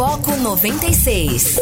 Foco 96.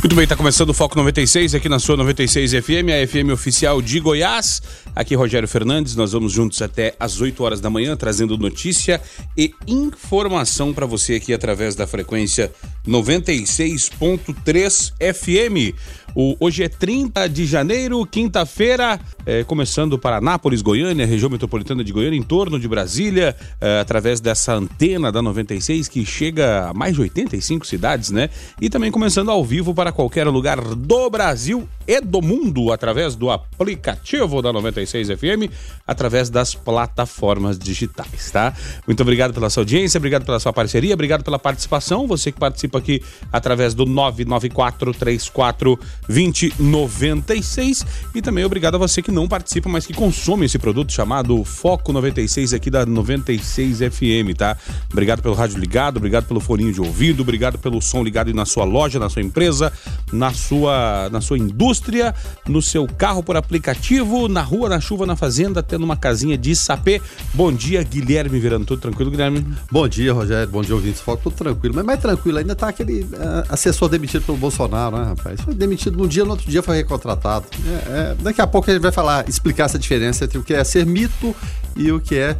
Muito bem, está começando o Foco 96 aqui na sua 96 FM, a FM oficial de Goiás. Aqui Rogério Fernandes, nós vamos juntos até às 8 horas da manhã, trazendo notícia e informação para você aqui através da frequência 96.3 FM. O, hoje é 30 de janeiro, quinta-feira, é, começando para Anápolis, Goiânia, região metropolitana de Goiânia, em torno de Brasília, é, através dessa antena da 96 que chega a mais de 85 cidades, né? E também começando ao vivo para qualquer lugar do Brasil e do mundo, através do aplicativo da 96 FM, através das plataformas digitais, tá? Muito obrigado pela sua audiência, obrigado pela sua parceria, obrigado pela participação, você que participa aqui através do 99434 2096 e também obrigado a você que não participa, mas que consome esse produto chamado Foco 96 aqui da 96 FM, tá? Obrigado pelo rádio ligado, obrigado pelo foninho de ouvido, obrigado pelo som ligado na sua loja, na sua empresa, na sua na sua indústria, no seu carro por aplicativo, na rua, na chuva, na fazenda, tendo uma casinha de sapê. Bom dia, Guilherme Verano, tudo tranquilo, Guilherme? Bom dia, Rogério, bom dia, ouvintes. Foco, tudo tranquilo, mas mais tranquilo, ainda tá aquele uh, assessor demitido pelo Bolsonaro, né, rapaz? Foi demitido num dia, no outro dia foi recontratado. É, é, daqui a pouco a gente vai falar, explicar essa diferença entre o que é ser mito e o que é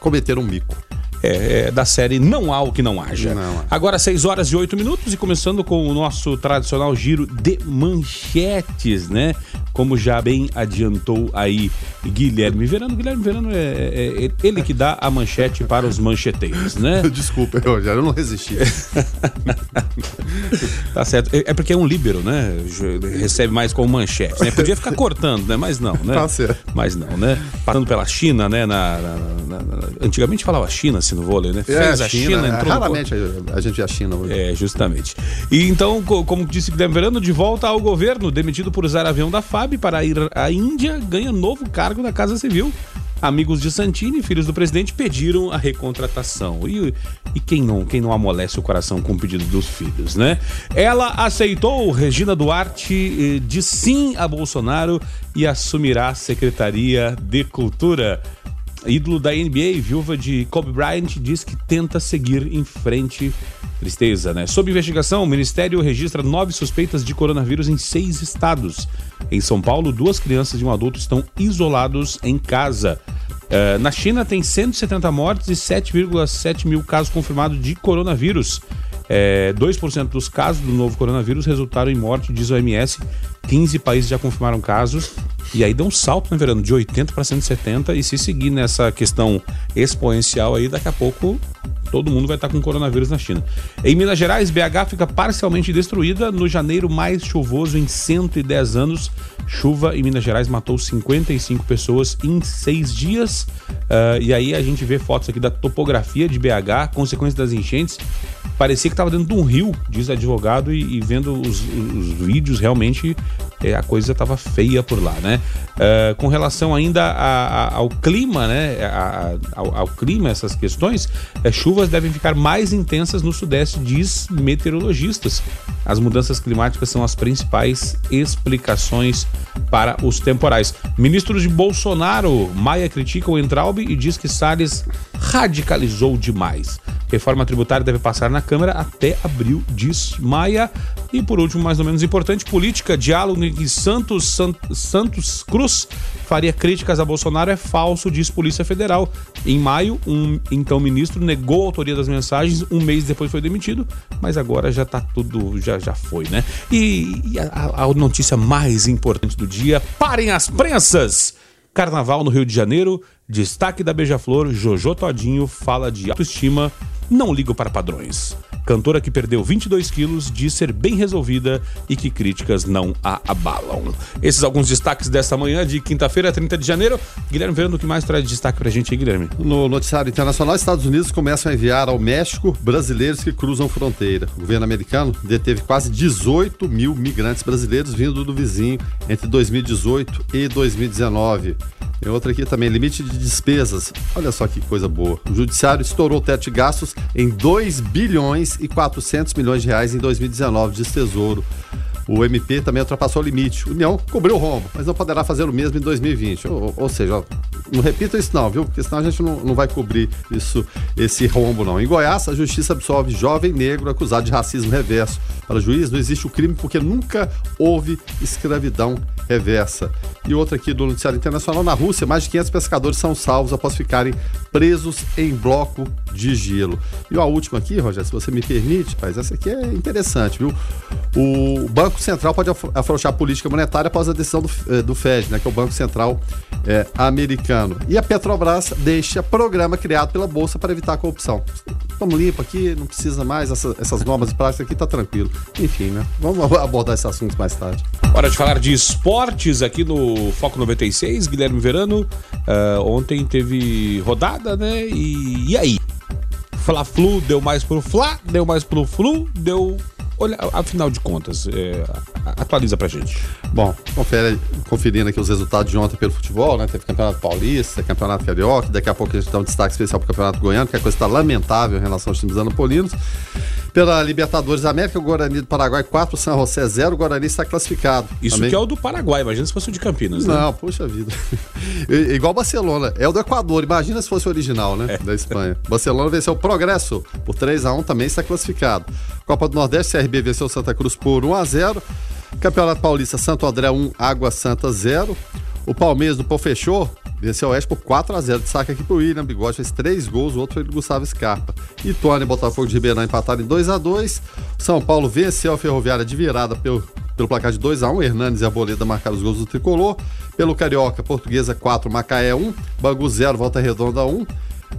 cometer um mico. É, é, da série Não Há o Que Não Haja. Não. Agora, 6 horas e 8 minutos e começando com o nosso tradicional giro de manchetes, né? Como já bem adiantou aí Guilherme Verano. Guilherme Verano é, é, é ele que dá a manchete para os mancheteiros, né? Desculpa, eu não resisti. tá certo. É, é porque é um líbero, né? Recebe mais como manchete, né? Podia ficar cortando, né? Mas não, né? Tá certo. Mas não, né? Passando pela China, né? Na, na, na, na... Antigamente falava China, assim, no vôlei, né? É, Fez a China, China entrou raramente a gente vê a China hoje. É, justamente. E então, como disse Guilherme Verano, de volta ao governo, demitido por usar avião da FAB para ir à Índia, ganha novo cargo na Casa Civil. Amigos de Santini, filhos do presidente, pediram a recontratação. E, e quem não quem não amolece o coração com o pedido dos filhos, né? Ela aceitou, Regina Duarte, de sim a Bolsonaro e assumirá a Secretaria de Cultura ídolo da NBA, viúva de Kobe Bryant, diz que tenta seguir em frente. Tristeza, né? Sob investigação, o Ministério registra nove suspeitas de coronavírus em seis estados. Em São Paulo, duas crianças e um adulto estão isolados em casa. Uh, na China, tem 170 mortes e 7,7 mil casos confirmados de coronavírus. É, 2% dos casos do novo coronavírus resultaram em morte, diz o OMS. 15 países já confirmaram casos. E aí deu um salto, né, Verano? De 80 para 170. E se seguir nessa questão exponencial aí, daqui a pouco todo mundo vai estar com coronavírus na China. Em Minas Gerais, BH fica parcialmente destruída no janeiro mais chuvoso em 110 anos. Chuva em Minas Gerais matou 55 pessoas em seis dias. Uh, e aí a gente vê fotos aqui da topografia de BH, consequência das enchentes. Parecia que estava dentro de um rio, diz advogado, e, e vendo os, os, vídeos, realmente é, a coisa estava feia por lá, né? Uh, com relação ainda a, a, ao clima, né? A, ao, ao, clima, essas questões, é, chuvas devem ficar mais intensas no sudeste, diz meteorologistas. As mudanças climáticas são as principais explicações para os temporais. Ministros de Bolsonaro, Maia critica o Entraub e diz que Salles radicalizou demais. Reforma tributária deve passar na Câmara até abril, diz Maia. E por último, mais ou menos importante, política, diálogo em Santos, Santos Cruz faria críticas a Bolsonaro é falso, diz Polícia Federal. Em maio, um então ministro negou a autoria das mensagens, um mês depois foi demitido, mas agora já tá tudo, já, já foi, né? E, e a, a notícia mais importante do dia, parem as prensas! Carnaval no Rio de Janeiro, destaque da Beija-Flor, Jojo Todinho fala de autoestima não ligo para padrões. Cantora que perdeu 22 quilos diz ser bem resolvida e que críticas não a abalam. Esses alguns destaques desta manhã de quinta-feira, 30 de janeiro. Guilherme, vendo o que mais traz de destaque pra gente aí, Guilherme? No noticiário internacional, Estados Unidos começam a enviar ao México brasileiros que cruzam fronteira. O governo americano deteve quase 18 mil migrantes brasileiros vindo do vizinho entre 2018 e 2019. Tem outra aqui também, limite de despesas. Olha só que coisa boa. O judiciário estourou o teto de gastos em 2 bilhões e 400 milhões de reais em 2019, diz Tesouro. O MP também ultrapassou o limite. União cobriu o rombo, mas não poderá fazer o mesmo em 2020. Ou, ou seja, não repita isso não, viu? Porque senão a gente não, não vai cobrir isso, esse rombo não. Em Goiás, a justiça absolve jovem negro acusado de racismo reverso. Para o juiz, não existe o crime porque nunca houve escravidão reversa. E outra aqui do Noticiário Internacional, na Rússia, mais de 500 pescadores são salvos após ficarem presos em bloco de gelo. E a última aqui, Rogério, se você me permite, mas essa aqui é interessante, viu? O Banco Central pode afrouxar a política monetária após a decisão do, eh, do FED, né, que é o Banco Central é, americano. E a Petrobras deixa programa criado pela Bolsa para evitar a corrupção. Estamos limpo aqui, não precisa mais, essa, essas normas de prática aqui tá tranquilo. Enfim, né? Vamos abordar esse assunto mais tarde. Hora de falar de esportes aqui no Foco 96, Guilherme Verano. Uh, ontem teve rodada, né? E, e aí? Fla-Flu deu mais pro Fla, deu mais pro Flu, deu Olha, afinal de contas, é, atualiza pra gente. Bom, confere, conferindo aqui os resultados de ontem pelo futebol, né? Teve Campeonato Paulista, Campeonato Carioca, daqui a pouco a gente dá um destaque especial pro Campeonato Goiano, que a coisa está lamentável em relação aos times anapolinos. Pela Libertadores da América, o Guarani do Paraguai 4, São José 0, o Guarani está classificado. Isso Também. que é o do Paraguai, imagina se fosse o de Campinas, né? Não, puxa vida. Igual Barcelona, é o do Equador, imagina se fosse o original, né? É. Da Espanha. Barcelona venceu o Progresso por 3 a 1 também está classificado. Copa do Nordeste, CRB venceu Santa Cruz por 1 a 0 Campeonato Paulista, Santo André 1, Água Santa 0. O Palmeiras do Pô fechou Venceu o Oeste por 4x0. Destaque aqui pro William Bigode, fez três gols, o outro foi do Gustavo Scarpa. Tony e Botafogo de Ribeirão empataram em 2x2. São Paulo venceu a Ferroviária de virada pelo, pelo placar de 2x1. Hernandes e Arboleda marcaram os gols do tricolor. Pelo Carioca, Portuguesa 4, Macaé 1. Bangu 0, Volta Redonda 1.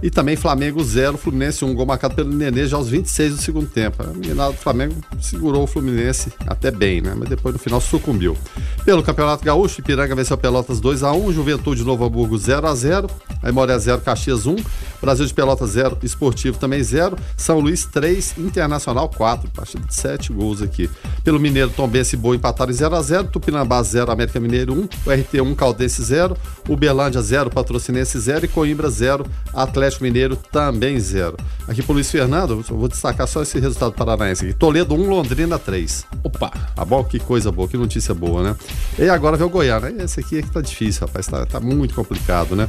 E também Flamengo 0, Fluminense 1, um gol marcado pelo Nenê já aos 26 do segundo tempo. Do Flamengo segurou o Fluminense até bem, né? Mas depois no final sucumbiu. Pelo Campeonato Gaúcho, Ipiranga venceu Pelotas 2 a 1, Juventude Novo Hamburgo 0 a 0, Aimoré 0, Caxias 1, Brasil de Pelotas 0, Esportivo também 0, São Luís 3, Internacional 4, partida de 7 gols aqui. Pelo Mineiro, Tombense e Boa empataram em 0 a 0, Tupinambá 0, América Mineiro 1, o RT 1, Caldense 0, Uberlândia 0, Patrocinense 0 e Coimbra 0, Atlético Atlético Mineiro também zero. Aqui pro Luiz Fernando, vou destacar só esse resultado paranaense aqui. Toledo 1, Londrina 3. Opa! Tá bom? Que coisa boa, que notícia boa, né? E agora vem o Goiânia. Esse aqui é que tá difícil, rapaz. Tá, tá muito complicado, né?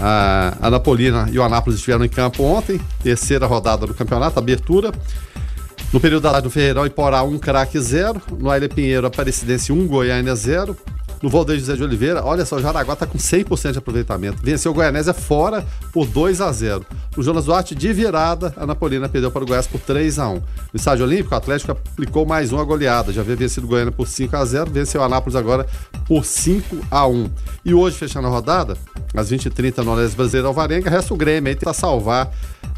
A, a Napolina e o Anápolis estiveram em campo ontem, terceira rodada do campeonato, abertura. No período da tarde, no Ferreirão, Iporá 1, craque 0. No Aile Pinheiro, Aparecidense 1, Goiânia 0 no Valdeir José de Oliveira, olha só, o Jaraguá está com 100% de aproveitamento. Venceu o Goianésia fora por 2 a 0 O Jonas Duarte, de virada, a Napolina perdeu para o Goiás por 3 a 1 No estádio Olímpico, o Atlético aplicou mais uma goleada. Já havia vencido o Goiânia por 5 a 0 venceu o Anápolis agora por 5 a 1 E hoje, fechando a rodada, às 20h30 no Olés Brasileiro Alvarenga, resta o Grêmio aí para salvar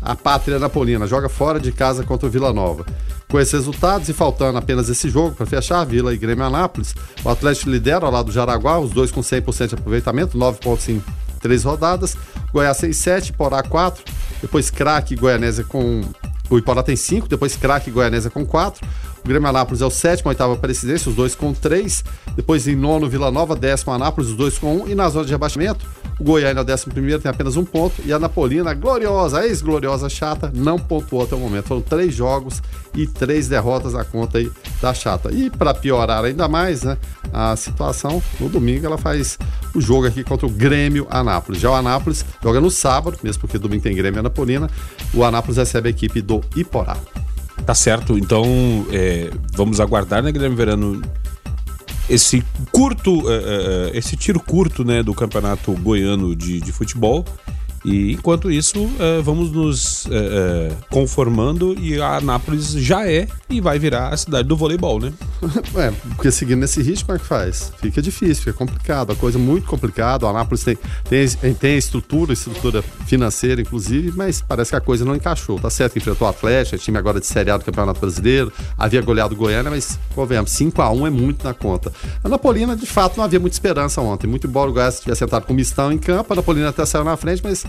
a pátria napolina. Joga fora de casa contra o Vila Nova. Com esses resultados e faltando apenas esse jogo para fechar, Vila e Grêmio Anápolis, o Atlético lidera lado do Jaraguá, os dois com 100% de aproveitamento, 9 pontos em três rodadas. Goiás 6, 7, Porá 4, depois Craque e Goianésia com. O Iporá tem 5, depois Craque e Goianésia com 4. O Grêmio Anápolis é o sétimo, oitavo Aparecidense, os dois com 3. Depois em nono, Vila Nova, décimo Anápolis, os dois com 1. Um. E na zona de rebaixamento, o Goiânia o décimo primeiro, tem apenas um ponto. E a Napolina, gloriosa, ex-gloriosa chata, não pontuou até o momento. Foram três jogos e três derrotas na conta aí da chata. E para piorar ainda mais, né, a situação, no domingo ela faz o jogo aqui contra o Grêmio Anápolis. Já o Anápolis joga no sábado, mesmo porque domingo tem Grêmio Anapolina. O Anápolis recebe a equipe do Iporá. Tá certo. Então, é, vamos aguardar, né, Guilherme Verano? Esse curto, uh, uh, esse tiro curto, né, do campeonato goiano de, de futebol e enquanto isso, uh, vamos nos uh, uh, conformando e a Anápolis já é e vai virar a cidade do voleibol, né? É, porque seguindo nesse ritmo, como é que faz? Fica difícil, fica complicado, a coisa é muito complicada. A Anápolis tem, tem, tem estrutura, estrutura financeira, inclusive, mas parece que a coisa não encaixou. Tá certo que enfrentou o Atlético, é time agora de Série A do Campeonato Brasileiro, havia goleado o Goiânia, mas, convenhamos, 5x1 é muito na conta. A Napolina, de fato, não havia muita esperança ontem. Muito embora o Goiás tivesse sentado com mistão em campo, a Napolina até saiu na frente, mas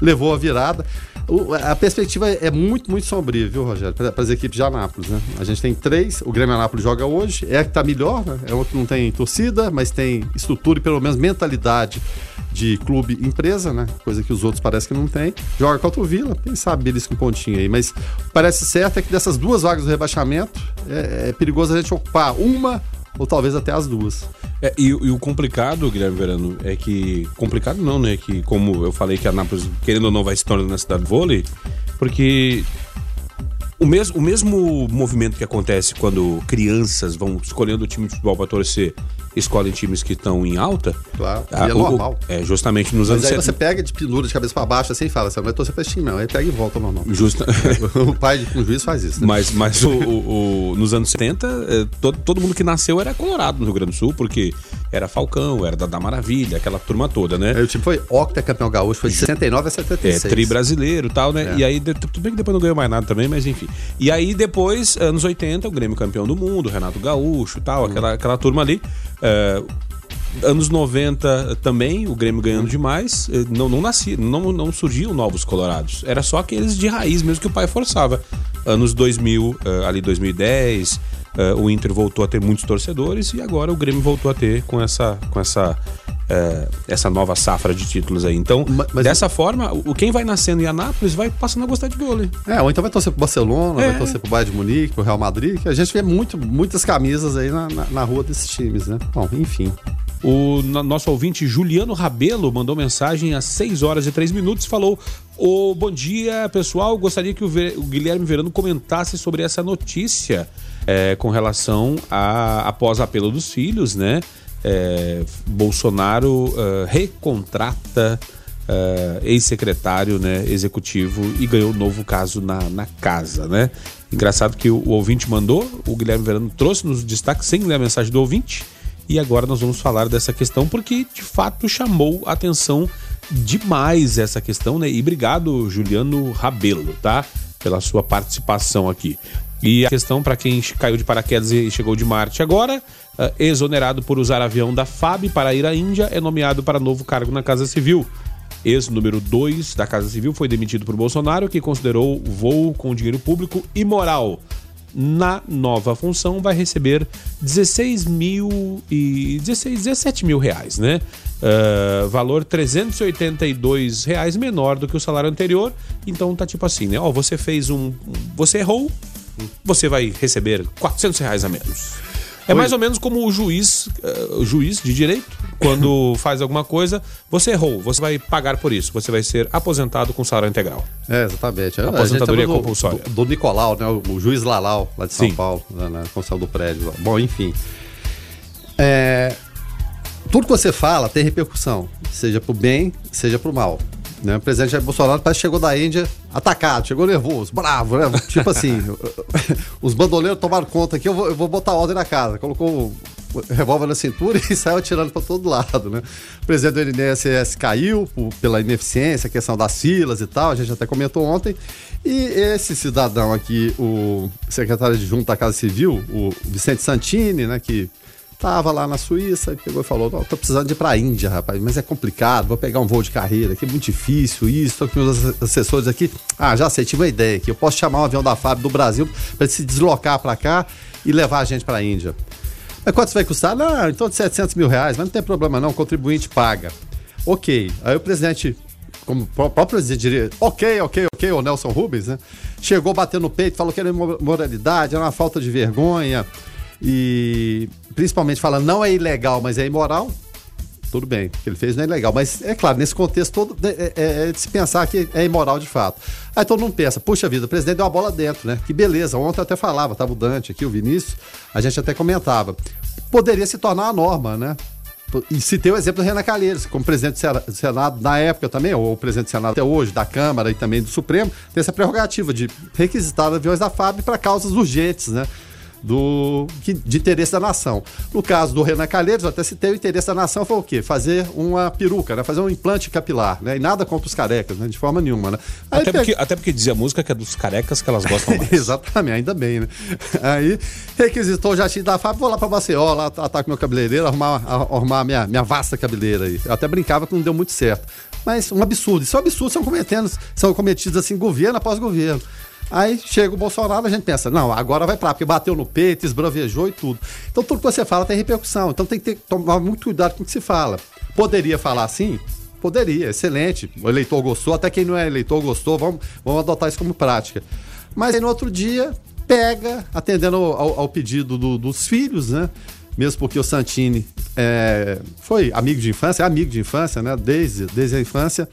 levou a virada. O, a perspectiva é muito, muito sombria, viu, Rogério, para as equipes de Anápolis, né? A gente tem três, o Grêmio Anápolis joga hoje, é a que está melhor, né? É o que não tem torcida, mas tem estrutura e pelo menos mentalidade de clube empresa, né? Coisa que os outros parece que não tem. Joga contra o Vila, quem sabe eles com pontinho aí. Mas parece certo é que dessas duas vagas do rebaixamento é, é perigoso a gente ocupar uma ou talvez até as duas. É, e, e, o complicado, Guilherme Verano, é que. Complicado não, né? Que como eu falei que a Nápoles, querendo ou não, vai se tornar na cidade de vôlei, porque o mesmo, o mesmo movimento que acontece quando crianças vão escolhendo o time de futebol para torcer escolhem times que estão em alta. Claro. E é o, normal. É, justamente nos Mas anos aí você pega de pendura de cabeça para baixo assim e fala, você não vai torcer pra esse time, não. Aí pega e volta ao normal. Justa... o pai de um juiz faz isso. Né? Mas, mas o, o, o, nos anos 70, é, todo, todo mundo que nasceu era colorado no Rio Grande do Sul, porque era Falcão, era da, Maravilha, aquela turma toda, né? Aí o time foi octa campeão gaúcho, foi de 69 a 76. É, tri brasileiro e tal, né? É. E aí, tudo bem que depois não ganhou mais nada também, mas enfim. E aí depois, anos 80, o Grêmio campeão do mundo, Renato Gaúcho e tal, uhum. aquela, aquela turma ali. Uh, anos 90 também, o Grêmio ganhando demais, eh, não, não nascia, não, não surgiam novos colorados. Era só aqueles de raiz mesmo que o pai forçava. Anos 2000, eh, ali 2010, eh, o Inter voltou a ter muitos torcedores e agora o Grêmio voltou a ter com essa, com essa, essa nova safra de títulos aí. Então, mas, dessa eu... forma, o quem vai nascendo em Anápolis vai passando a gostar de vôlei. É, ou então vai torcer pro Barcelona, é. vai torcer pro Bayern de Munique, pro Real Madrid, que a gente vê muito, muitas camisas aí na, na, na rua desses times, né? Bom, enfim. O nosso ouvinte Juliano Rabelo mandou mensagem às 6 horas e 3 minutos falou: oh, Bom dia, pessoal. Gostaria que o Guilherme Verano comentasse sobre essa notícia é, com relação a após apelo dos filhos, né? É, Bolsonaro uh, recontrata uh, ex-secretário né, executivo e ganhou um novo caso na, na casa, né? Engraçado que o, o ouvinte mandou, o Guilherme Verano trouxe nos destaques sem ler a mensagem do ouvinte. E agora nós vamos falar dessa questão porque de fato chamou atenção demais essa questão, né? E obrigado, Juliano Rabelo, tá? Pela sua participação aqui. E a questão para quem caiu de paraquedas e chegou de Marte agora, uh, exonerado por usar avião da FAB para ir à Índia, é nomeado para novo cargo na Casa Civil. Ex-número 2 da Casa Civil foi demitido por Bolsonaro, que considerou voo com dinheiro público imoral na nova função vai receber 16 mil e 16, 17 mil reais, né? Uh, valor 382 reais menor do que o salário anterior. Então tá tipo assim, né? Ó, você fez um, você errou, você vai receber 400 reais a menos. É mais ou menos como o juiz, uh, o juiz de direito, quando faz alguma coisa, você errou, você vai pagar por isso, você vai ser aposentado com salário integral. É, exatamente. Aposentadoria do, compulsória. Do, do, Nicolau, né, o, juiz Lalau, lá de São Sim. Paulo, né, na construção do prédio. Bom, enfim. É, tudo que você fala tem repercussão, seja pro bem, seja pro mal. Né? O presidente Jair Bolsonaro parece que chegou da Índia atacado, chegou nervoso, bravo, né? Tipo assim, os bandoleiros tomaram conta aqui, eu vou, eu vou botar ordem na casa. Colocou o revólver na cintura e saiu atirando para todo lado, né? O presidente do INSS caiu por, pela ineficiência, questão das filas e tal, a gente até comentou ontem. E esse cidadão aqui, o secretário de junta da Casa Civil, o Vicente Santini, né, que Tava lá na Suíça e pegou e falou: Não, tô precisando de ir pra Índia, rapaz, mas é complicado, vou pegar um voo de carreira aqui, é muito difícil, isso, tô com meus assessores aqui. Ah, já sei, tive uma ideia aqui. Eu posso chamar um avião da FAB do Brasil para se deslocar para cá e levar a gente pra Índia. Mas quanto isso vai custar? Não, então de 700 mil reais, mas não tem problema não, o contribuinte paga. Ok. Aí o presidente, como o próprio presidente diria, ok, ok, ok, o Nelson Rubens, né? Chegou batendo no peito, falou que era imoralidade, era uma falta de vergonha e principalmente falando não é ilegal, mas é imoral, tudo bem, o que ele fez não é ilegal. Mas é claro, nesse contexto todo é, é, é, de se pensar que é imoral de fato. Aí todo mundo pensa, puxa vida, o presidente deu uma bola dentro, né? Que beleza, ontem eu até falava, tava o Dante aqui, o Vinícius, a gente até comentava. Poderia se tornar a norma, né? E tem o exemplo do Renan Calheiros, como presidente do Senado na época também, ou presidente do Senado até hoje, da Câmara e também do Supremo, tem essa prerrogativa de requisitar aviões da FAB para causas urgentes, né? Do, de interesse da nação. No caso do Renan Calheiros, até se tem o interesse da nação foi o quê? Fazer uma peruca, né? Fazer um implante capilar, né? E nada contra os carecas, né? De forma nenhuma, né? até, porque, até porque dizia a música que é dos carecas que elas gostam mais. Exatamente, ainda bem, né? Aí requisitou o jatinho da FAB, vou lá pra Maceió, lá atacar meu cabeleireiro, arrumar, arrumar minha, minha vasta cabeleira aí. Eu até brincava que não deu muito certo. Mas um absurdo. Isso é um absurdo, são cometendo, são cometidos assim, governo após governo. Aí chega o Bolsonaro, a gente pensa, não, agora vai lá, porque bateu no peito, esbravejou e tudo. Então tudo que você fala tem repercussão. Então tem que ter, tomar muito cuidado com o que se fala. Poderia falar assim? Poderia, excelente. O eleitor gostou, até quem não é eleitor gostou, vamos, vamos adotar isso como prática. Mas aí no outro dia, pega, atendendo ao, ao pedido do, dos filhos, né? mesmo porque o Santini é, foi amigo de infância, é amigo de infância, né? Desde, desde a infância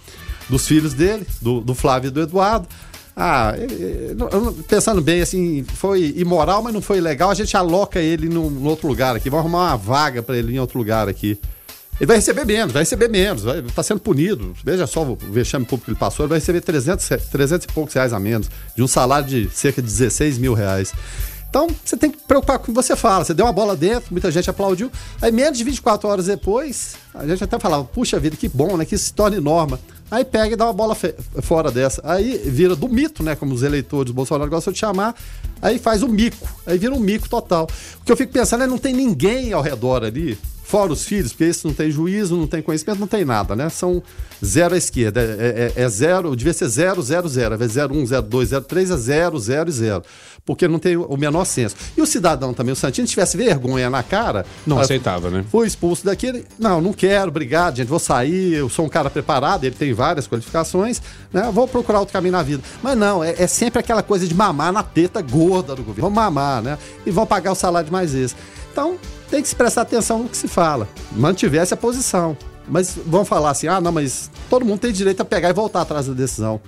dos filhos dele, do, do Flávio e do Eduardo. Ah, pensando bem, assim, foi imoral, mas não foi legal. A gente aloca ele num, outro lugar aqui. Vamos arrumar uma vaga para ele em outro lugar aqui. Ele vai receber menos, vai receber menos, vai, tá sendo punido. Veja só o vexame público que ele passou, ele vai receber 300, 300 e poucos reais a menos, de um salário de cerca de 16 mil reais. Então, você tem que preocupar com o que você fala. Você deu uma bola dentro, muita gente aplaudiu. Aí, menos de 24 horas depois, a gente até falava, puxa vida, que bom, né? Que isso se torne norma. Aí pega e dá uma bola fora dessa. Aí vira do mito, né? Como os eleitores do Bolsonaro gostam de chamar. Aí faz o mico. Aí vira um mico total. O que eu fico pensando é não tem ninguém ao redor ali fora os filhos, porque esse não tem juízo, não tem conhecimento, não tem nada, né? São zero à esquerda. É, é, é zero, devia ser zero, zero, zero. Ao invés de zero, um, zero, dois, zero, três, é zero, zero e zero. Porque não tem o menor senso. E o cidadão também, o Santino, se tivesse vergonha na cara. Não aceitava, né? Foi expulso daqui. não, não quero, obrigado, gente, vou sair, eu sou um cara preparado, ele tem várias qualificações, né? Vou procurar outro caminho na vida. Mas não, é, é sempre aquela coisa de mamar na teta gorda do governo. Vão mamar, né? E vão pagar o salário de mais esse. Então, tem que se prestar atenção no que se fala. Mantivesse a posição. Mas vão falar assim: ah, não, mas todo mundo tem direito a pegar e voltar atrás da decisão.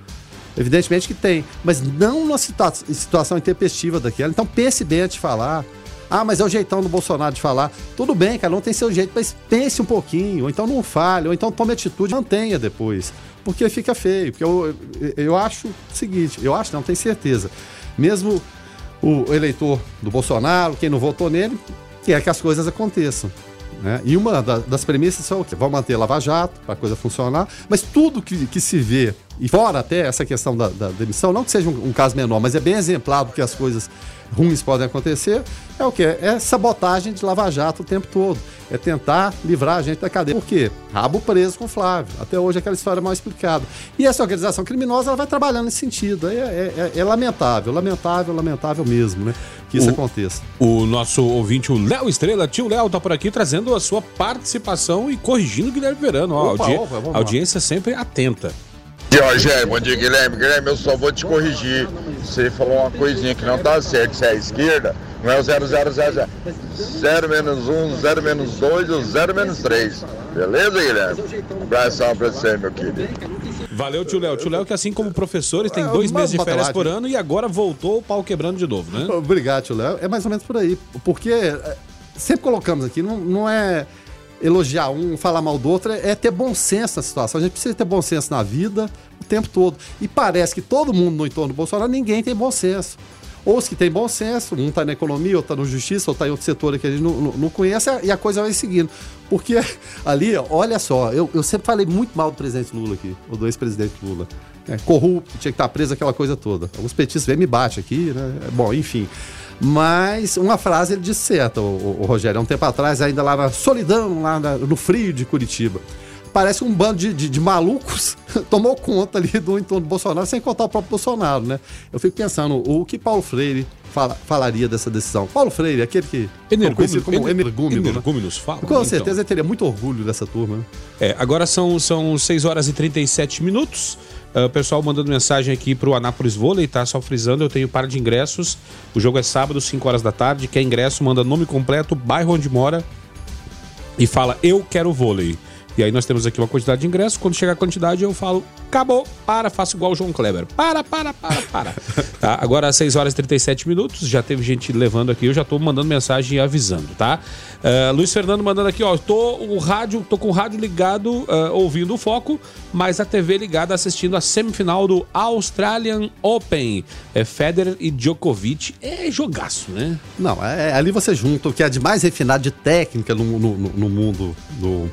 Evidentemente que tem, mas não numa situa situação intempestiva daquela. Então pense bem antes de falar. Ah, mas é o jeitão do Bolsonaro de falar. Tudo bem, cada um tem seu jeito, mas pense um pouquinho, ou então não fale, ou então tome atitude, mantenha depois. Porque fica feio. Porque eu, eu acho o seguinte, eu acho, não tenho certeza. Mesmo o eleitor do Bolsonaro, quem não votou nele, que é que as coisas aconteçam. Né? E uma da, das premissas são o quê? Vão manter Lava Jato para a coisa funcionar, mas tudo que, que se vê, e fora até essa questão da, da demissão, não que seja um, um, caso menor, mas é bem exemplado que as coisas ruins podem acontecer, é o que? É sabotagem de Lava Jato o tempo todo. É tentar livrar a gente da cadeia. Por quê? Rabo preso com Flávio. Até hoje aquela história mal explicada. E essa organização criminosa ela vai trabalhando nesse sentido. É, é, é, é lamentável, lamentável, lamentável mesmo, né? Que isso o, aconteça. O nosso ouvinte, o Léo Estrela, tio Léo, tá por aqui trazendo a sua participação e corrigindo o Guilherme Verano. Ó, opa, audi opa, audiência sempre atenta. E Rogério, bom dia Guilherme. Guilherme, eu só vou te corrigir. Você falou uma coisinha que não tá certo. Se é a esquerda, não é o 0000. 0 menos 1, 0 menos 2 ou 0 menos 3. Beleza, Guilherme? Um abração pra você, meu querido. Valeu, tio Léo. Tio Léo, que assim como professores, tem é, dois meses de férias por ano e agora voltou o pau quebrando de novo, né? Obrigado, tio Léo. É mais ou menos por aí. Porque é, sempre colocamos aqui, não, não é elogiar um, falar mal do outro, é ter bom senso na situação. A gente precisa ter bom senso na vida o tempo todo. E parece que todo mundo no entorno do Bolsonaro, ninguém tem bom senso. Ou os que têm bom senso, um está na economia, outro está no justiça, outro está em outro setor que a gente não, não, não, conhece, e a coisa vai seguindo. Porque ali, olha só, eu, eu sempre falei muito mal do presidente Lula aqui, ou do ex-presidente Lula. É, corrupto, tinha que estar preso, aquela coisa toda. Alguns petistas vêm me bate aqui, né? Bom, enfim. Mas uma frase ele disse certa, o, o, Rogério, há um tempo atrás, ainda lá na solidão, lá na, no frio de Curitiba. Parece um bando de, de, de, malucos tomou conta ali do entorno do Bolsonaro, sem contar o próprio Bolsonaro, né? Eu fico pensando, o que Paulo Freire fala, falaria dessa decisão? Paulo Freire, aquele que conhecido como energúmeno, energúmenos né? fala. Com então. certeza ele teria muito orgulho dessa turma. Né? É, agora são, são 6 horas e 37 minutos. Uh, o pessoal mandando mensagem aqui pro Anápolis Vôlei, tá? Só frisando, eu tenho par de ingressos. O jogo é sábado, 5 horas da tarde. Quer ingresso, manda nome completo, bairro onde mora e fala eu quero vôlei. E aí nós temos aqui uma quantidade de ingressos. Quando chegar a quantidade, eu falo, acabou, para, faço igual o João Kleber. Para, para, para, para. tá? Agora, às 6 horas e 37 minutos, já teve gente levando aqui, eu já tô mandando mensagem e avisando, tá? Uh, Luiz Fernando mandando aqui, ó, tô, o rádio, tô com o rádio ligado, uh, ouvindo o foco, mas a TV ligada assistindo a semifinal do Australian Open. É Federer e Djokovic. É jogaço, né? Não, é, ali você junta o que é de mais refinado de técnica no, no, no mundo do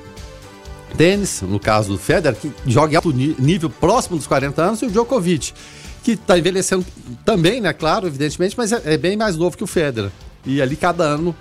tênis, no caso do Federer, que joga em alto nível próximo dos 40 anos, e o Djokovic, que está envelhecendo também, né? Claro, evidentemente, mas é, é, bem mais novo que o Federer. E ali cada ano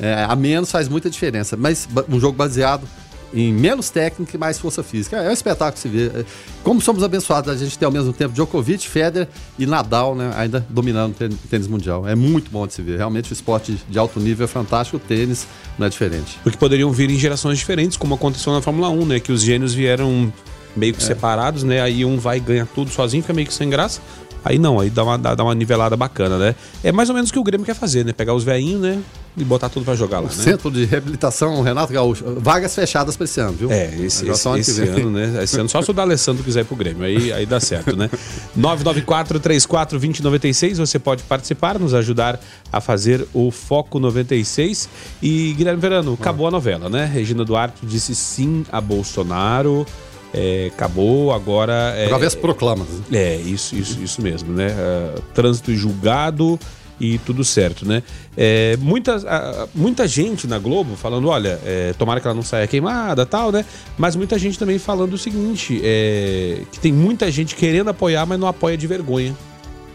é, a menos faz muita diferença. Mas um jogo baseado em menos técnica e mais força física. É um espetáculo se ver. Como somos abençoados a gente ter ao mesmo tempo Djokovic, Federer e Nadal, né, ainda dominando o tênis mundial. É muito bom de se ver. Realmente o esporte de alto nível é fantástico, o tênis não é diferente. Porque poderiam vir em gerações diferentes, como aconteceu na Fórmula 1, né, que os gênios vieram meio que é. separados, né? Aí um vai ganhar tudo sozinho, fica meio que sem graça. Aí não, aí dá uma, dá, dá uma nivelada bacana, né? É mais ou menos o que o Grêmio quer fazer, né? Pegar os velhinhos, né? E botar tudo pra jogar lá, né? Centro de reabilitação, Renato Gaúcho. Vagas fechadas pra esse ano, viu? É, esse, esse, esse ano, né? Esse ano só se o D'Alessandro quiser ir pro Grêmio, aí, aí dá certo, né? 994-34-2096, você pode participar, nos ajudar a fazer o Foco 96. E, Guilherme Verano, acabou a novela, né? Regina Duarte disse sim a Bolsonaro, é, acabou, agora... É, Através proclamas. é, isso, isso, isso mesmo, né? Ah, trânsito julgado e tudo certo, né? É, muita, muita gente na Globo falando, olha, é, tomara que ela não saia queimada tal, né? Mas muita gente também falando o seguinte, é, que tem muita gente querendo apoiar, mas não apoia de vergonha.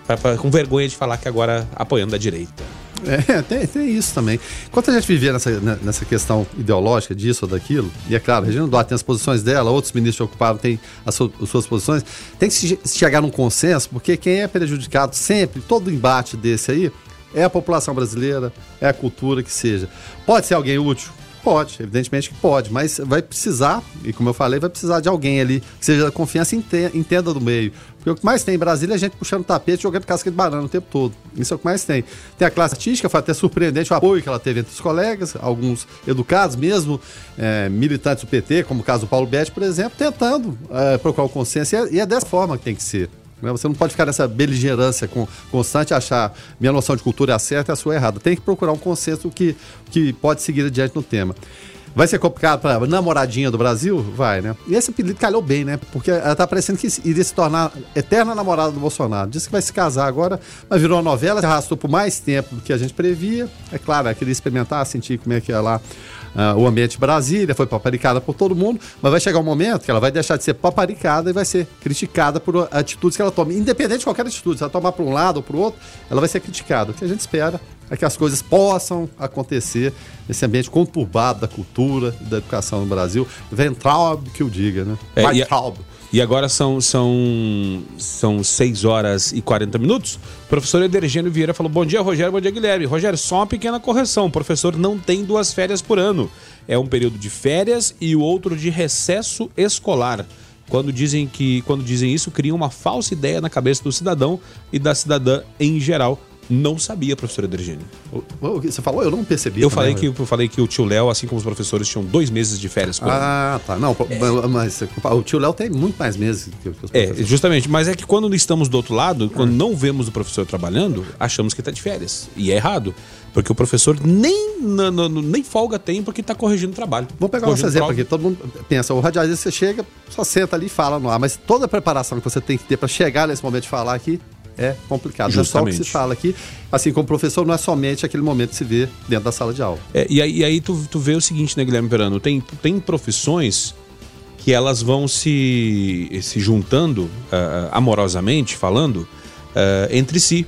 Pra- pra- com vergonha de falar que agora apoiando da direita. É, tem, tem isso também. Enquanto a gente viver nessa, né, nessa questão ideológica disso ou daquilo, e é claro, a Regina Duarte tem as posições dela, outros ministros ocuparam têm as, su- as suas posições, tem que se chegar num consenso, porque quem é prejudicado sempre, todo embate desse aí, é a população brasileira, é a cultura que seja. Pode ser alguém útil? Pode, evidentemente que pode, mas vai precisar, e como eu falei, vai precisar de alguém ali que seja da confiança e ente- entenda do meio. Porque o que mais tem em Brasília é gente puxando tapete, jogando casca de banana o tempo todo. Isso é o que mais tem. Tem a classe artística, foi até surpreendente o apoio que ela teve entre os colegas, alguns educados mesmo, eh, militantes do PT, como o caso do Paulo Betti, por exemplo, tentando eh, procurar o consenso. E é, e é dessa forma que tem que ser. Né? Você não pode ficar nessa beligerância com, constante achar minha noção de cultura é a certa e a sua é errada. Tem que procurar um consenso que, que pode seguir adiante no tema. Vai ser complicado para namoradinha do Brasil? Vai, né? E esse apelido calhou bem, né? Porque ela tá parecendo que iria se tornar eterna namorada do Bolsonaro. Disse que vai se casar agora, mas virou uma novela, se arrastou por mais tempo do que a gente previa. É claro, ela queria experimentar, sentir como é que é lá ah, o ambiente de Brasília, foi paparicada por todo mundo, mas vai chegar um momento que ela vai deixar de ser paparicada e vai ser criticada por atitudes que ela toma. Independente de qualquer atitude, se ela tomar para um lado ou para o outro, ela vai ser criticada. O que a gente espera é que as coisas possam acontecer nesse ambiente conturbado da cultura e da educação no Brasil. Ventraub que o diga, né? É, e a-. E agora são, são, são 6 horas e 40 minutos. O professor Edergênio Vieira falou: Bom dia, Rogério, bom dia, Guilherme. Rogério, só uma pequena correção: o professor não tem duas férias por ano. É um período de férias e o outro de recesso escolar. Quando dizem, que, quando dizem isso, criam uma falsa ideia na cabeça do cidadão e da cidadã em geral. Não sabia, professor Edergênio. O- o- Você falou? Eu não percebi. Eu também, falei, que, eu falei que o tio Léo, assim como os professores, tinham dois meses de férias por ano. Ah, tá. Não, mas o tio Léo tem muito mais meses que os É, professores. justamente. Mas é que quando estamos do outro lado, quando não vemos o professor trabalhando, achamos que está de férias. E é errado. Porque o professor nem, na- na- nem folga tem porque está corrigindo o trabalho. Vamos pegar um exemplo prova. aqui. Todo mundo pensa, o radialista você chega, só senta ali e fala no ar. Mas toda a preparação que você tem que ter para chegar nesse momento de falar aqui é complicado. Não é só o que se Justamente. fala aqui. Assim como professor, não é somente aquele momento que se vê dentro da sala de aula. É, e aí, e aí tu, tu vê o seguinte, né, Guilherme Verano? Tem, tem profissões que elas vão se, se juntando, ah, amorosamente falando, ah, entre si.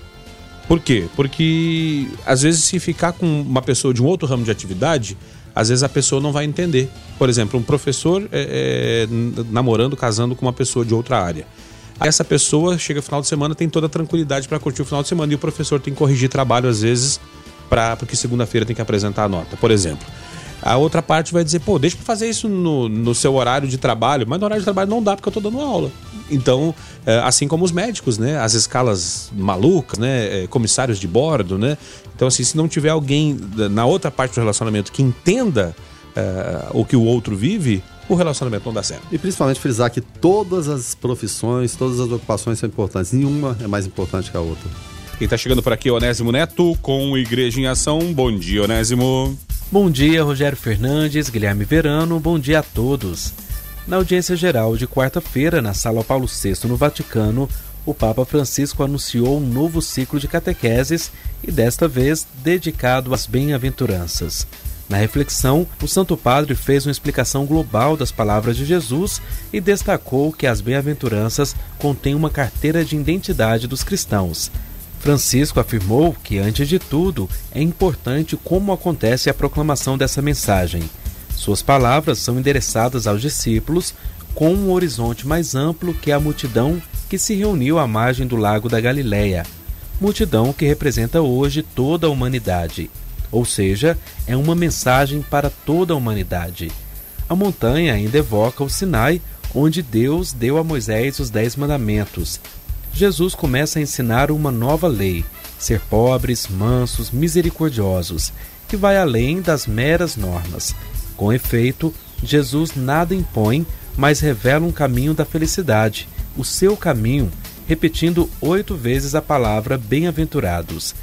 Por quê? Porque às vezes se ficar com uma pessoa de um outro ramo de atividade, às vezes a pessoa não vai entender. Por exemplo, um professor é, é, namorando, casando com uma pessoa de outra área. Essa pessoa chega no final de semana, tem toda a tranquilidade para curtir o final de semana e o professor tem que corrigir trabalho às vezes para porque segunda-feira tem que apresentar a nota, por exemplo. A outra parte vai dizer, pô, deixa eu fazer isso no, no seu horário de trabalho, mas no horário de trabalho não dá porque eu tô dando aula. Então, é, assim como os médicos, né? As escalas malucas, né? é, Comissários de bordo, né? Então, assim, se não tiver alguém na outra parte do relacionamento que entenda é, o que o outro vive, o relacionamento não dá certo. E principalmente frisar que todas as profissões, todas as ocupações são importantes. Nenhuma é mais importante que a outra. Quem tá chegando por aqui é o Onésimo Neto com Igreja em Ação. Bom dia, Onésimo. Bom dia, Rogério Fernandes, Guilherme Verano, bom dia a todos. Na audiência geral de quarta-feira, na Sala Paulo VI, no Vaticano, o Papa Francisco anunciou um novo ciclo de catequeses e desta vez dedicado às bem-aventuranças. Na reflexão, o Santo Padre fez uma explicação global das palavras de Jesus e destacou que as bem-aventuranças contêm uma carteira de identidade dos cristãos. Francisco afirmou que, antes de tudo, é importante como acontece a proclamação dessa mensagem. Suas palavras são endereçadas aos discípulos com um horizonte mais amplo que a multidão que se reuniu à margem do lago da Galileia, multidão que representa hoje toda a humanidade. Ou seja, é uma mensagem para toda a humanidade. A montanha ainda evoca o Sinai, onde Deus deu a Moisés os Dez Mandamentos. Jesus começa a ensinar uma nova lei: ser pobres, mansos, misericordiosos, que vai além das meras normas. Com efeito, Jesus nada impõe, mas revela um caminho da felicidade, o seu caminho, repetindo oito vezes a palavra bem-aventurados.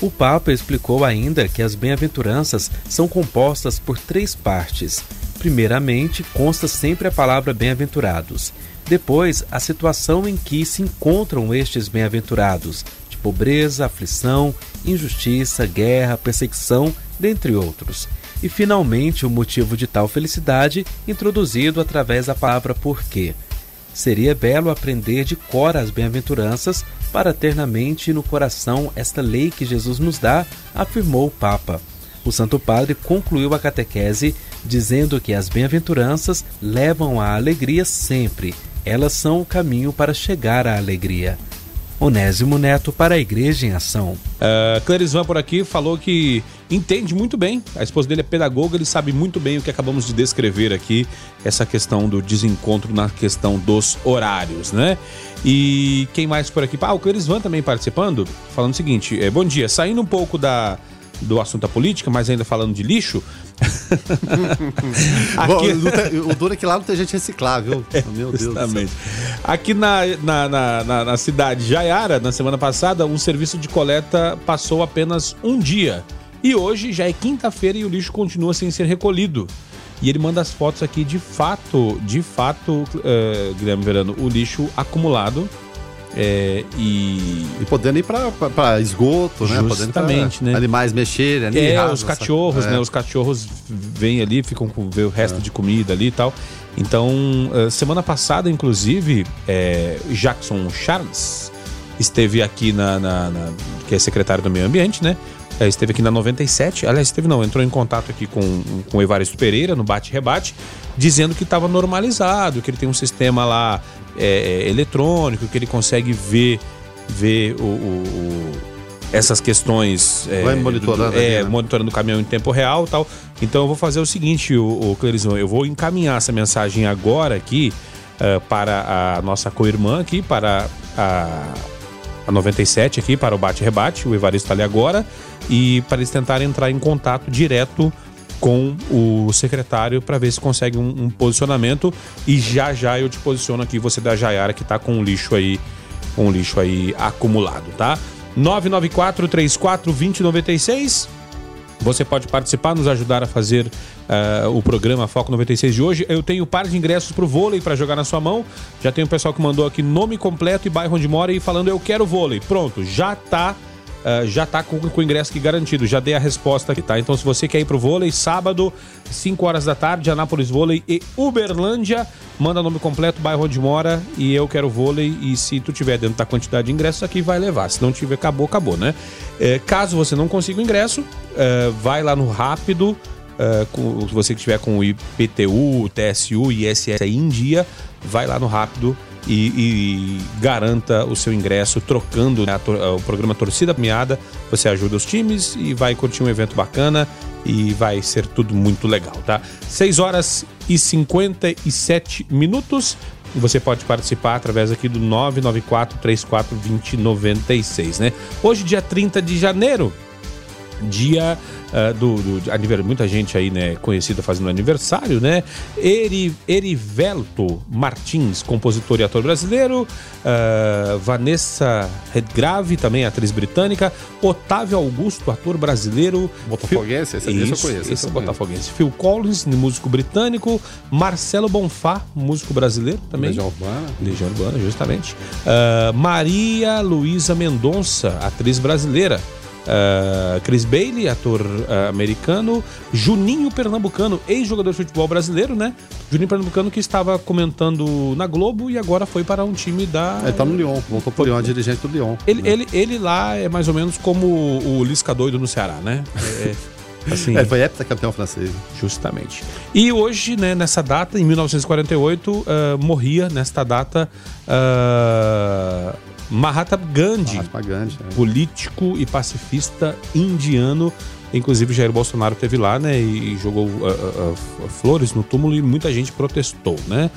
O Papa explicou ainda que as bem-aventuranças são compostas por três partes. Primeiramente, consta sempre a palavra bem-aventurados. Depois, a situação em que se encontram estes bem-aventurados, de pobreza, aflição, injustiça, guerra, perseguição, dentre outros. E finalmente, o motivo de tal felicidade, introduzido através da palavra porquê. Seria belo aprender de cor as bem-aventuranças para ter na mente e no coração esta lei que Jesus nos dá, afirmou o Papa. O Santo Padre concluiu a catequese dizendo que as bem-aventuranças levam à alegria sempre elas são o caminho para chegar à alegria. Onésimo Neto para a Igreja em Ação. Uh, Clarisvan por aqui falou que entende muito bem. A esposa dele é pedagoga, ele sabe muito bem o que acabamos de descrever aqui, essa questão do desencontro na questão dos horários, né? E quem mais por aqui? Ah, o Clarisvan também participando, falando o seguinte: é, bom dia, saindo um pouco da do assunto da política, mas ainda falando de lixo. Aqui... Bom, o duro é que lá não tem gente reciclável. É, Meu Deus justamente. Aqui na, na, na, na, cidade de Jaiara, na semana passada, um serviço de coleta passou apenas um dia. E hoje já é quinta-feira e o lixo continua sem ser recolhido. E ele manda as fotos aqui de fato, de fato, uh, Guilherme Verano, o lixo acumulado é, e... e podendo ir para esgoto, né? Justamente, né? Animais mexerem ali. É, os cachorros, é. né? Os cachorros vêm ali, ficam com o resto é. de comida ali e tal. Então, eh, semana passada, inclusive, Jackson Charles esteve aqui na, na, na, que é secretário do meio ambiente, né? É, esteve aqui na 97, aliás, esteve não, entrou em contato aqui com, com o Evaristo Pereira no bate-rebate, dizendo que estava normalizado, que ele tem um sistema lá é, é, eletrônico, que ele consegue ver, ver o, o, o essas questões. É, Vai monitorando. Do, é, né? monitorando o caminhão em tempo real tal. Então eu vou fazer o seguinte, o, o Clerizão, eu vou encaminhar essa mensagem agora aqui uh, para a nossa co-irmã aqui, para a, a 97 aqui, para o bate-rebate, o Evaristo está ali agora, e para eles tentarem entrar em contato direto com o secretário para ver se consegue um, um, posicionamento. E já já eu te posiciono aqui você da Jaiara que está com lixo aí um lixo aí acumulado, tá? 994 34 2096 você pode participar, nos ajudar a fazer uh, o programa Foco 96 de hoje. Eu tenho par de ingressos para o vôlei para jogar na sua mão. Já tem o pessoal que mandou aqui nome completo e bairro onde mora e falando eu quero vôlei. Pronto, já tá uh, já tá com, com o ingresso aqui garantido. Já dei a resposta aqui, tá? Então, se você quer ir pro vôlei, sábado, 5 horas da tarde, Anápolis Vôlei e Uberlândia, manda nome completo, bairro onde mora e eu quero vôlei. E se tu tiver dentro da quantidade de ingressos aqui, vai levar. Se não tiver, acabou, acabou, né? É, caso você não consiga o ingresso, é, vai lá no Rápido. Uh, com, se você tiver com o IPTU, TSU e ISS em dia, vai lá no Rápido e, e garanta o seu ingresso trocando né, o programa Torcida Miada. Você ajuda os times e vai curtir um evento bacana e vai ser tudo muito legal, tá? 6 horas e 57 minutos. Você pode participar através aqui do 994 34 2096, né? Hoje, dia 30 de janeiro, dia uh, do, do aniversário, muita gente aí, né, conhecida fazendo aniversário, né? Eri, Erivelto Martins, compositor e ator brasileiro, uh, Vanessa Redgrave, também atriz britânica, Otávio Augusto, ator brasileiro. Botafoguense, Phil... esse, esse eu conheço. Esse é Botafoguense. Phil Collins, músico britânico, Marcelo Bonfá, músico brasileiro também. Legião Urbana. Legião Urbana, justamente. Uh, Maria Luísa Mendonça, atriz brasileira. Uh, Chris Bailey, ator uh, americano, Juninho Pernambucano, ex-jogador de futebol brasileiro, né? Juninho Pernambucano que estava comentando na Globo e agora foi para um time da. Ele tá no Lyon, voltou pro Lyon, dirigente do Lyon. Ele, né? ele, ele lá é mais ou menos como o Lisca doido no Ceará, né? É, Assim, é, foi campeão francês. Justamente. E hoje, né, nessa data, em 1948, uh, morria nesta data uh, Mahatma Gandhi, Mahatma Gandhi é. político e pacifista indiano. Inclusive Jair Bolsonaro teve lá, né, e jogou uh, uh, uh, flores no túmulo e muita gente protestou, né?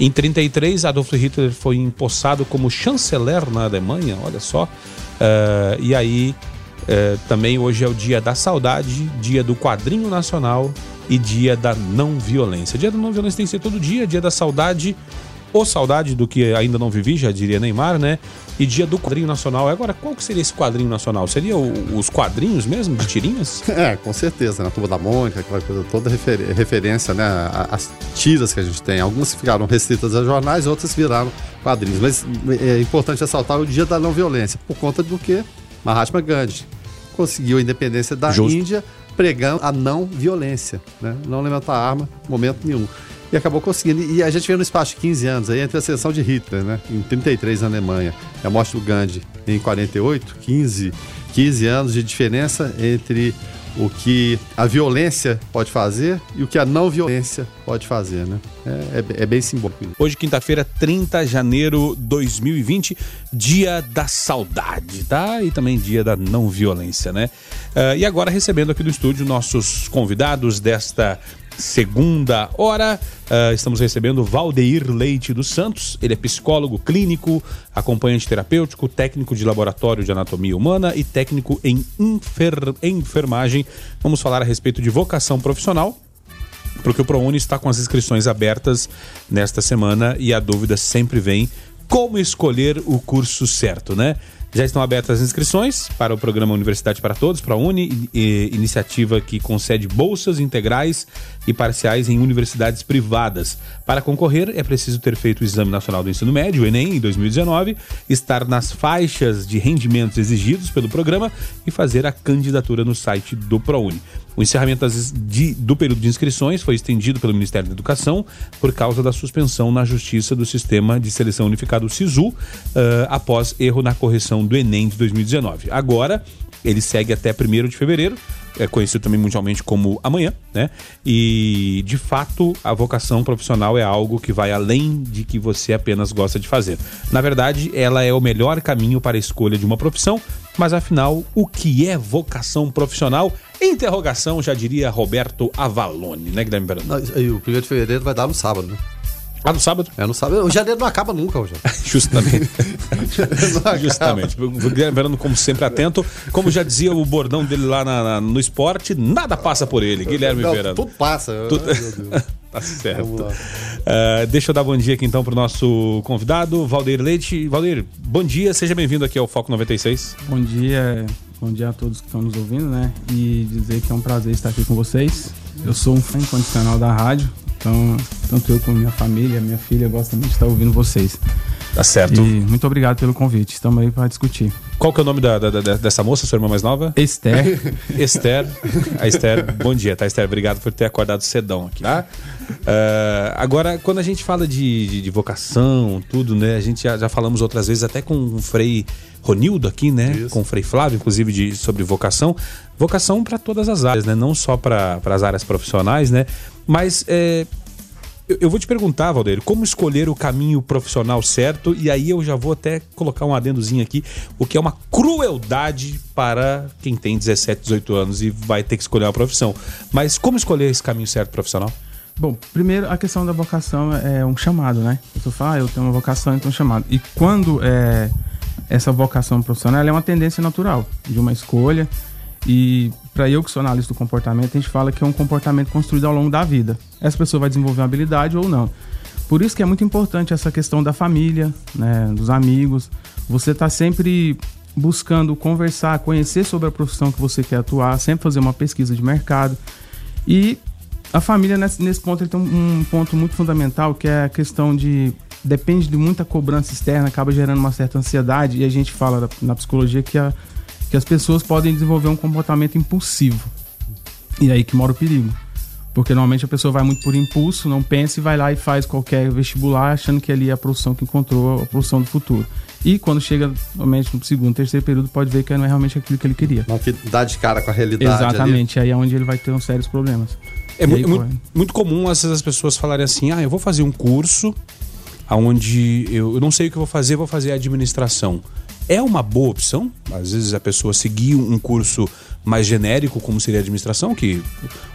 Em 33, Adolf Hitler foi empossado como chanceler na Alemanha, olha só. Uh, e aí, uh, também hoje é o dia da saudade, dia do quadrinho nacional e dia da não violência. Dia da não violência tem que ser todo dia, dia da saudade ou saudade do que ainda não vivi, já diria Neymar, né? E dia do quadrinho nacional. Agora, qual que seria esse quadrinho nacional? Seria o, os quadrinhos mesmo, de tirinhas? É, com certeza, né? A Turma da Mônica, aquela coisa toda refer referência, né? As tiras que a gente tem. Algumas ficaram restritas a jornais, outras viraram quadrinhos. Mas é importante ressaltar o dia da não violência, por conta do que Mahatma Gandhi conseguiu a independência da Justo. Índia pregando a não violência, né? Não levantar arma momento nenhum e acabou conseguindo. E a gente vê no espaço de 15 anos aí, entre a seleção de Hitler, né? Em 33 na Alemanha, e a morte do Gandhi em 48, 15, 15 anos de diferença entre o que a violência pode fazer e o que a não violência pode fazer, né? É, é, é bem simbólico. Hoje, quinta-feira, 30 de janeiro de 2020, dia da saudade, tá? E também dia da não violência, né? Uh, e agora recebendo aqui no estúdio nossos convidados desta segunda hora. Uh, estamos recebendo Valdeir Leite dos Santos. Ele é psicólogo clínico, acompanhante terapêutico, técnico de laboratório de anatomia humana e técnico em enfer enfermagem. Vamos falar a respeito de vocação profissional porque o ProUni está com as inscrições abertas nesta semana e a dúvida sempre vem como escolher o curso certo, né? Já estão abertas as inscrições para o programa Universidade para Todos, para a Uni, iniciativa que concede bolsas integrais e parciais em universidades privadas. Para concorrer, é preciso ter feito o Exame Nacional do Ensino Médio, o Enem, em 2019, estar nas faixas de rendimentos exigidos pelo programa e fazer a candidatura no site do ProUni. O encerramento de, do período de inscrições foi estendido pelo Ministério da Educação por causa da suspensão na Justiça do Sistema de Seleção Unificado SISU uh, após erro na correção do Enem de 2019. Agora, ele segue até 1 de fevereiro, é conhecido também mundialmente como amanhã, né? E de fato, a vocação profissional é algo que vai além de que você apenas gosta de fazer. Na verdade, ela é o melhor caminho para a escolha de uma profissão, mas afinal, o que é vocação profissional? Interrogação, já diria Roberto Avalone, né, Guilherme Verano? E o primeiro de fevereiro vai dar no sábado, né? Ah, no sábado? É, no sábado. O janeiro não acaba nunca, hoje. Justamente. Justamente. O Guilherme Verano, como sempre, atento. Como já dizia o bordão dele lá na, na, no esporte, nada passa por ele, Guilherme não, Verano. Tudo passa. Tudo... tá certo. Uh, deixa eu dar bom dia aqui então pro nosso convidado, Valdeir Leite. Valdeir, bom dia, seja bem-vindo aqui ao Foco 96. Bom dia, bom dia a todos que estão nos ouvindo, né? E dizer que é um prazer estar aqui com vocês. Eu sou um fã incondicional da rádio, então tanto eu como minha família, minha filha gostam muito de estar ouvindo vocês. Tá certo. E muito obrigado pelo convite. Estamos aí para discutir. Qual que é o nome da, da, da, dessa moça, sua irmã mais nova? Esther. Esther. A Esther, bom dia, tá, Esther? Obrigado por ter acordado cedão aqui, tá? Uh, agora, quando a gente fala de, de, de, vocação, tudo, né? A gente já, já falamos outras vezes, até com o Frei Ronildo aqui, né? Isso. Com o Frei Flávio, inclusive, de, sobre vocação. Vocação para todas as áreas, né? Não só para as áreas profissionais, né? Mas é, eu vou te perguntar, Valdeiro, como escolher o caminho profissional certo? E aí eu já vou até colocar um adendozinho aqui, o que é uma crueldade para quem tem 17, 18 anos e vai ter que escolher uma profissão. Mas como escolher esse caminho certo profissional? Bom, primeiro a questão da vocação é um chamado, né? Eu falo, ah, eu tenho uma vocação, então um chamado. E quando é, essa vocação profissional é uma tendência natural de uma escolha. E para eu que sou analista do comportamento, a gente fala que é um comportamento construído ao longo da vida. Essa pessoa vai desenvolver uma habilidade ou não. Por isso que é muito importante essa questão da família, né, dos amigos. Você está sempre buscando conversar, conhecer sobre a profissão que você quer atuar, sempre fazer uma pesquisa de mercado. E a família, nesse, nesse ponto, tem um, um ponto muito fundamental, que é a questão de. Depende de muita cobrança externa, acaba gerando uma certa ansiedade, e a gente fala na psicologia que, a, que as pessoas podem desenvolver um comportamento impulsivo. E é aí que mora o perigo. Porque normalmente a pessoa vai muito por impulso, não pensa e vai lá e faz qualquer vestibular achando que ali é a profissão que encontrou, a profissão do futuro. E quando chega normalmente no segundo, terceiro período, pode ver que não é realmente aquilo que ele queria. Não, que dá de cara com a realidade. Exatamente, ali. aí é onde ele vai ter uns sérios problemas. É muito, aí, muito, muito, comum às vezes as pessoas falarem assim: ah, eu vou fazer um curso onde eu, eu não sei o que eu vou fazer, vou fazer administração. É uma boa opção. Às vezes a pessoa seguir um curso mais genérico, como seria a administração, que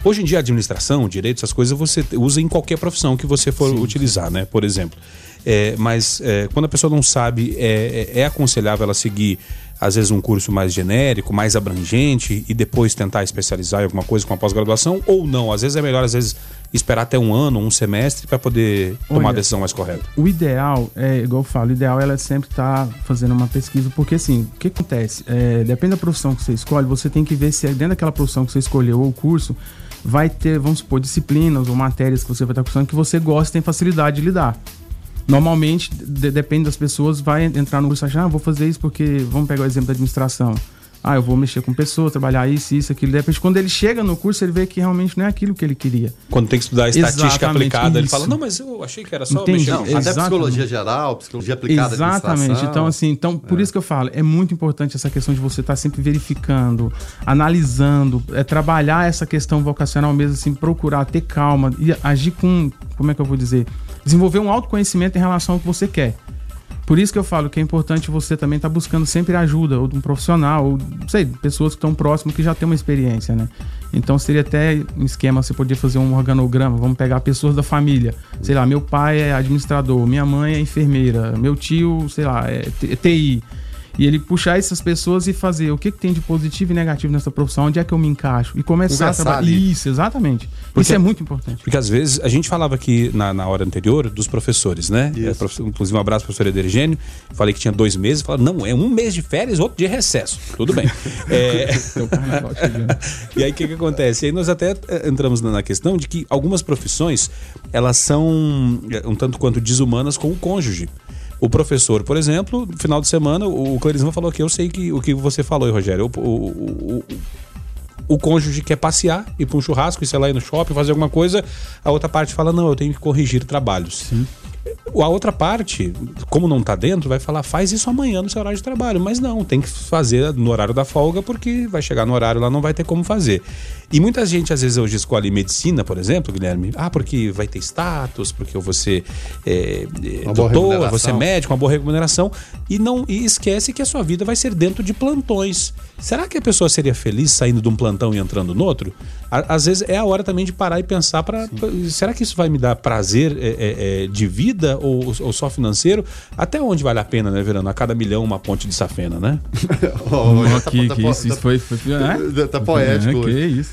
hoje em dia a administração, direito, essas coisas você usa em qualquer profissão que você for sim, utilizar, né? Por exemplo. É, mas é, quando a pessoa não sabe, é, é, é aconselhável ela seguir às vezes um curso mais genérico, mais abrangente e depois tentar especializar em alguma coisa com a pós-graduação ou não? Às vezes é melhor, às vezes, esperar até um ano, um semestre para poder tomar Olha, a decisão mais correta. O ideal, é, igual eu falo, o ideal é ela sempre estar tá fazendo uma pesquisa, porque assim, o que acontece? É, depende da profissão que você escolhe, você tem que ver se é dentro daquela profissão que você escolheu ou o curso vai ter, vamos supor, disciplinas ou matérias que você vai estar cursando que você gosta e tem facilidade de lidar. Normalmente, de, depende das pessoas, vai entrar no curso achando, ah, vou fazer isso porque, vamos pegar o exemplo da administração. Ah, eu vou mexer com pessoas, trabalhar isso, isso, aquilo. De repente, quando ele chega no curso, ele vê que realmente não é aquilo que ele queria. Quando tem que estudar estatística Exatamente, aplicada, isso. ele fala, não, mas eu achei que era só Entendi. mexer não, Até psicologia geral, psicologia aplicada Exatamente. Então, assim, então, por é. isso que eu falo, é muito importante essa questão de você estar tá sempre verificando, analisando, é trabalhar essa questão vocacional mesmo, assim, procurar ter calma e agir com, como é que eu vou dizer? desenvolver um autoconhecimento em relação ao que você quer. Por isso que eu falo que é importante você também estar tá buscando sempre ajuda, ou de um profissional, ou, sei, pessoas que estão próximas que já têm uma experiência, né? Então seria até um esquema, você poderia fazer um organograma, vamos pegar pessoas da família. Sei lá, meu pai é administrador, minha mãe é enfermeira, meu tio, sei lá, é TI. E ele puxar essas pessoas e fazer o que, que tem de positivo e negativo nessa profissão, onde é que eu me encaixo. E começar a trabalhar. Isso, exatamente. Porque, Isso é muito importante. Porque às vezes, a gente falava aqui na, na hora anterior dos professores, né? É, inclusive, um abraço para o professor Edergênio. Falei que tinha dois meses. Falaram, não, é um mês de férias, outro de recesso. Tudo bem. é... e aí o que, que acontece? E aí nós até eh, entramos na questão de que algumas profissões elas são eh, um tanto quanto desumanas com o cônjuge. O professor, por exemplo, no final de semana, o Clarisma falou que eu sei que o que você falou, Rogério. O, o, o, o cônjuge quer passear, ir para um churrasco, ir, sei lá, ir no shopping, fazer alguma coisa, a outra parte fala, não, eu tenho que corrigir trabalhos. Sim. A outra parte, como não está dentro, vai falar, faz isso amanhã no seu horário de trabalho. Mas não, tem que fazer no horário da folga, porque vai chegar no horário lá, não vai ter como fazer. E muita gente, às vezes, hoje escolhe medicina, por exemplo, Guilherme. Ah, porque vai ter status, porque você é, é doutor, você é médico, uma boa remuneração. E, não, e esquece que a sua vida vai ser dentro de plantões. Será que a pessoa seria feliz saindo de um plantão e entrando no outro? Às vezes é a hora também de parar e pensar para será que isso vai me dar prazer é, é, é, de vida ou, ou, só financeiro? Até onde vale a pena, né, Verano? A cada milhão uma ponte de safena, né? oh, tá, que, tá, que isso, tá, isso foi, foi é? Tá poético. É, que isso.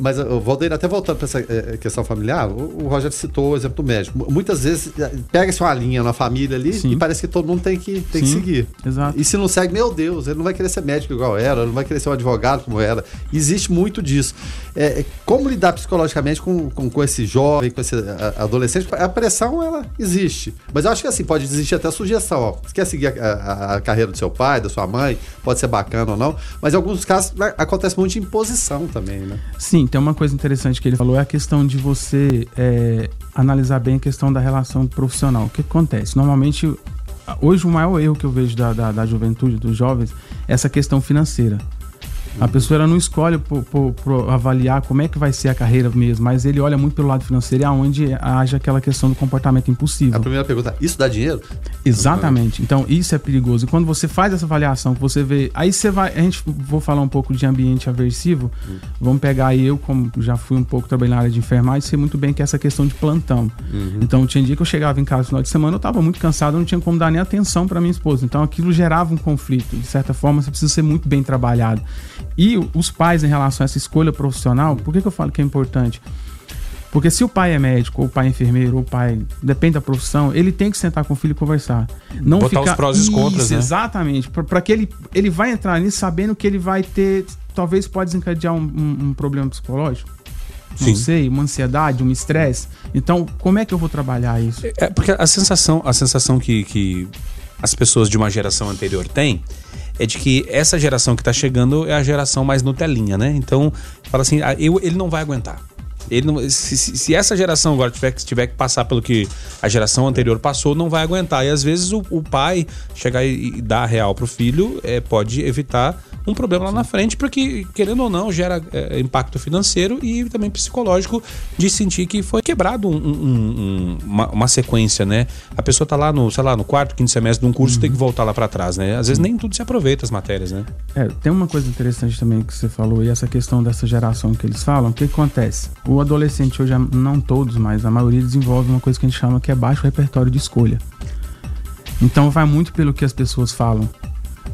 Mas, Valdeir, até voltando para essa é, questão familiar, o, Rogério citou o exemplo do médico. Muitas vezes pega-se uma linha na família ali Sim. e parece que todo mundo tem que, tem que seguir. Exato. E se não segue, meu Deus, ele não vai querer ser médico igual era, não vai querer ser um advogado como era. Existe muito disso. É, como lidar psicologicamente com, com, com, esse jovem, com esse adolescente? A pressão, ela existe. Mas eu acho que assim, pode existir até sugestão. Ó. Você quer seguir a, a, a, carreira do seu pai, da sua mãe, pode ser bacana ou não. Mas em alguns casos né, acontece muito de imposição também, né? Sim, tem uma coisa interessante que ele falou, é a questão de você é, analisar bem a questão da relação profissional. O que acontece? Normalmente, hoje o maior erro que eu vejo da, da, da juventude, dos jovens, é essa questão financeira. A pessoa ela não escolhe por, por, por, avaliar como é que vai ser a carreira mesmo, mas ele olha muito pelo lado financeiro e aonde haja aquela questão do comportamento impulsivo. A primeira pergunta, isso dá dinheiro? Exatamente. Então, isso é perigoso. E quando você faz essa avaliação, que você vê. Aí você vai. A gente vou falar um pouco de ambiente aversivo. Hum. Vamos pegar aí, eu, como já fui um pouco trabalhar na área de enfermagem, sei muito bem que é essa questão de plantão. Uhum. Então, tinha dia que eu chegava em casa no final de semana, eu estava muito cansado, eu não tinha como dar nem atenção para minha esposa. Então, aquilo gerava um conflito. De certa forma, você precisa ser muito bem trabalhado. E os pais, em relação a essa escolha profissional, por que, que eu falo que é importante? Porque se o pai é médico, ou o pai é enfermeiro, ou o pai depende da profissão, ele tem que sentar com o filho e conversar. Não Botar ficar... os prós e os contras, né? Exatamente. Para que ele, ele vai entrar nisso sabendo que ele vai ter. Talvez pode desencadear um, um, um problema psicológico. Sim. Não sei, uma ansiedade, um estresse. Então, como é que eu vou trabalhar isso? É porque a sensação, a sensação que, que as pessoas de uma geração anterior têm é de que essa geração que está chegando é a geração mais Nutelinha, né? Então, fala assim, ah, eu, ele não vai aguentar. Ele não, se, se, essa geração agora tiver, tiver que passar pelo que a geração anterior passou, não vai aguentar. E às vezes o, o pai chegar e, e dar real pro filho é, pode evitar um problema lá na frente, porque, querendo ou não, gera é, impacto financeiro e também psicológico de sentir que foi quebrado um, um, uma, uma, sequência, né? A pessoa tá lá no, sei lá, no quarto, quinto semestre de um curso, uhum. tem que voltar lá para trás, né? Às vezes nem tudo se aproveita as matérias, né? É, tem uma coisa interessante também que você falou, e essa questão dessa geração que eles falam, o que acontece? O adolescente hoje, não todos, mas a maioria desenvolve uma coisa que a gente chama que é baixo repertório de escolha. Então vai muito pelo que as pessoas falam.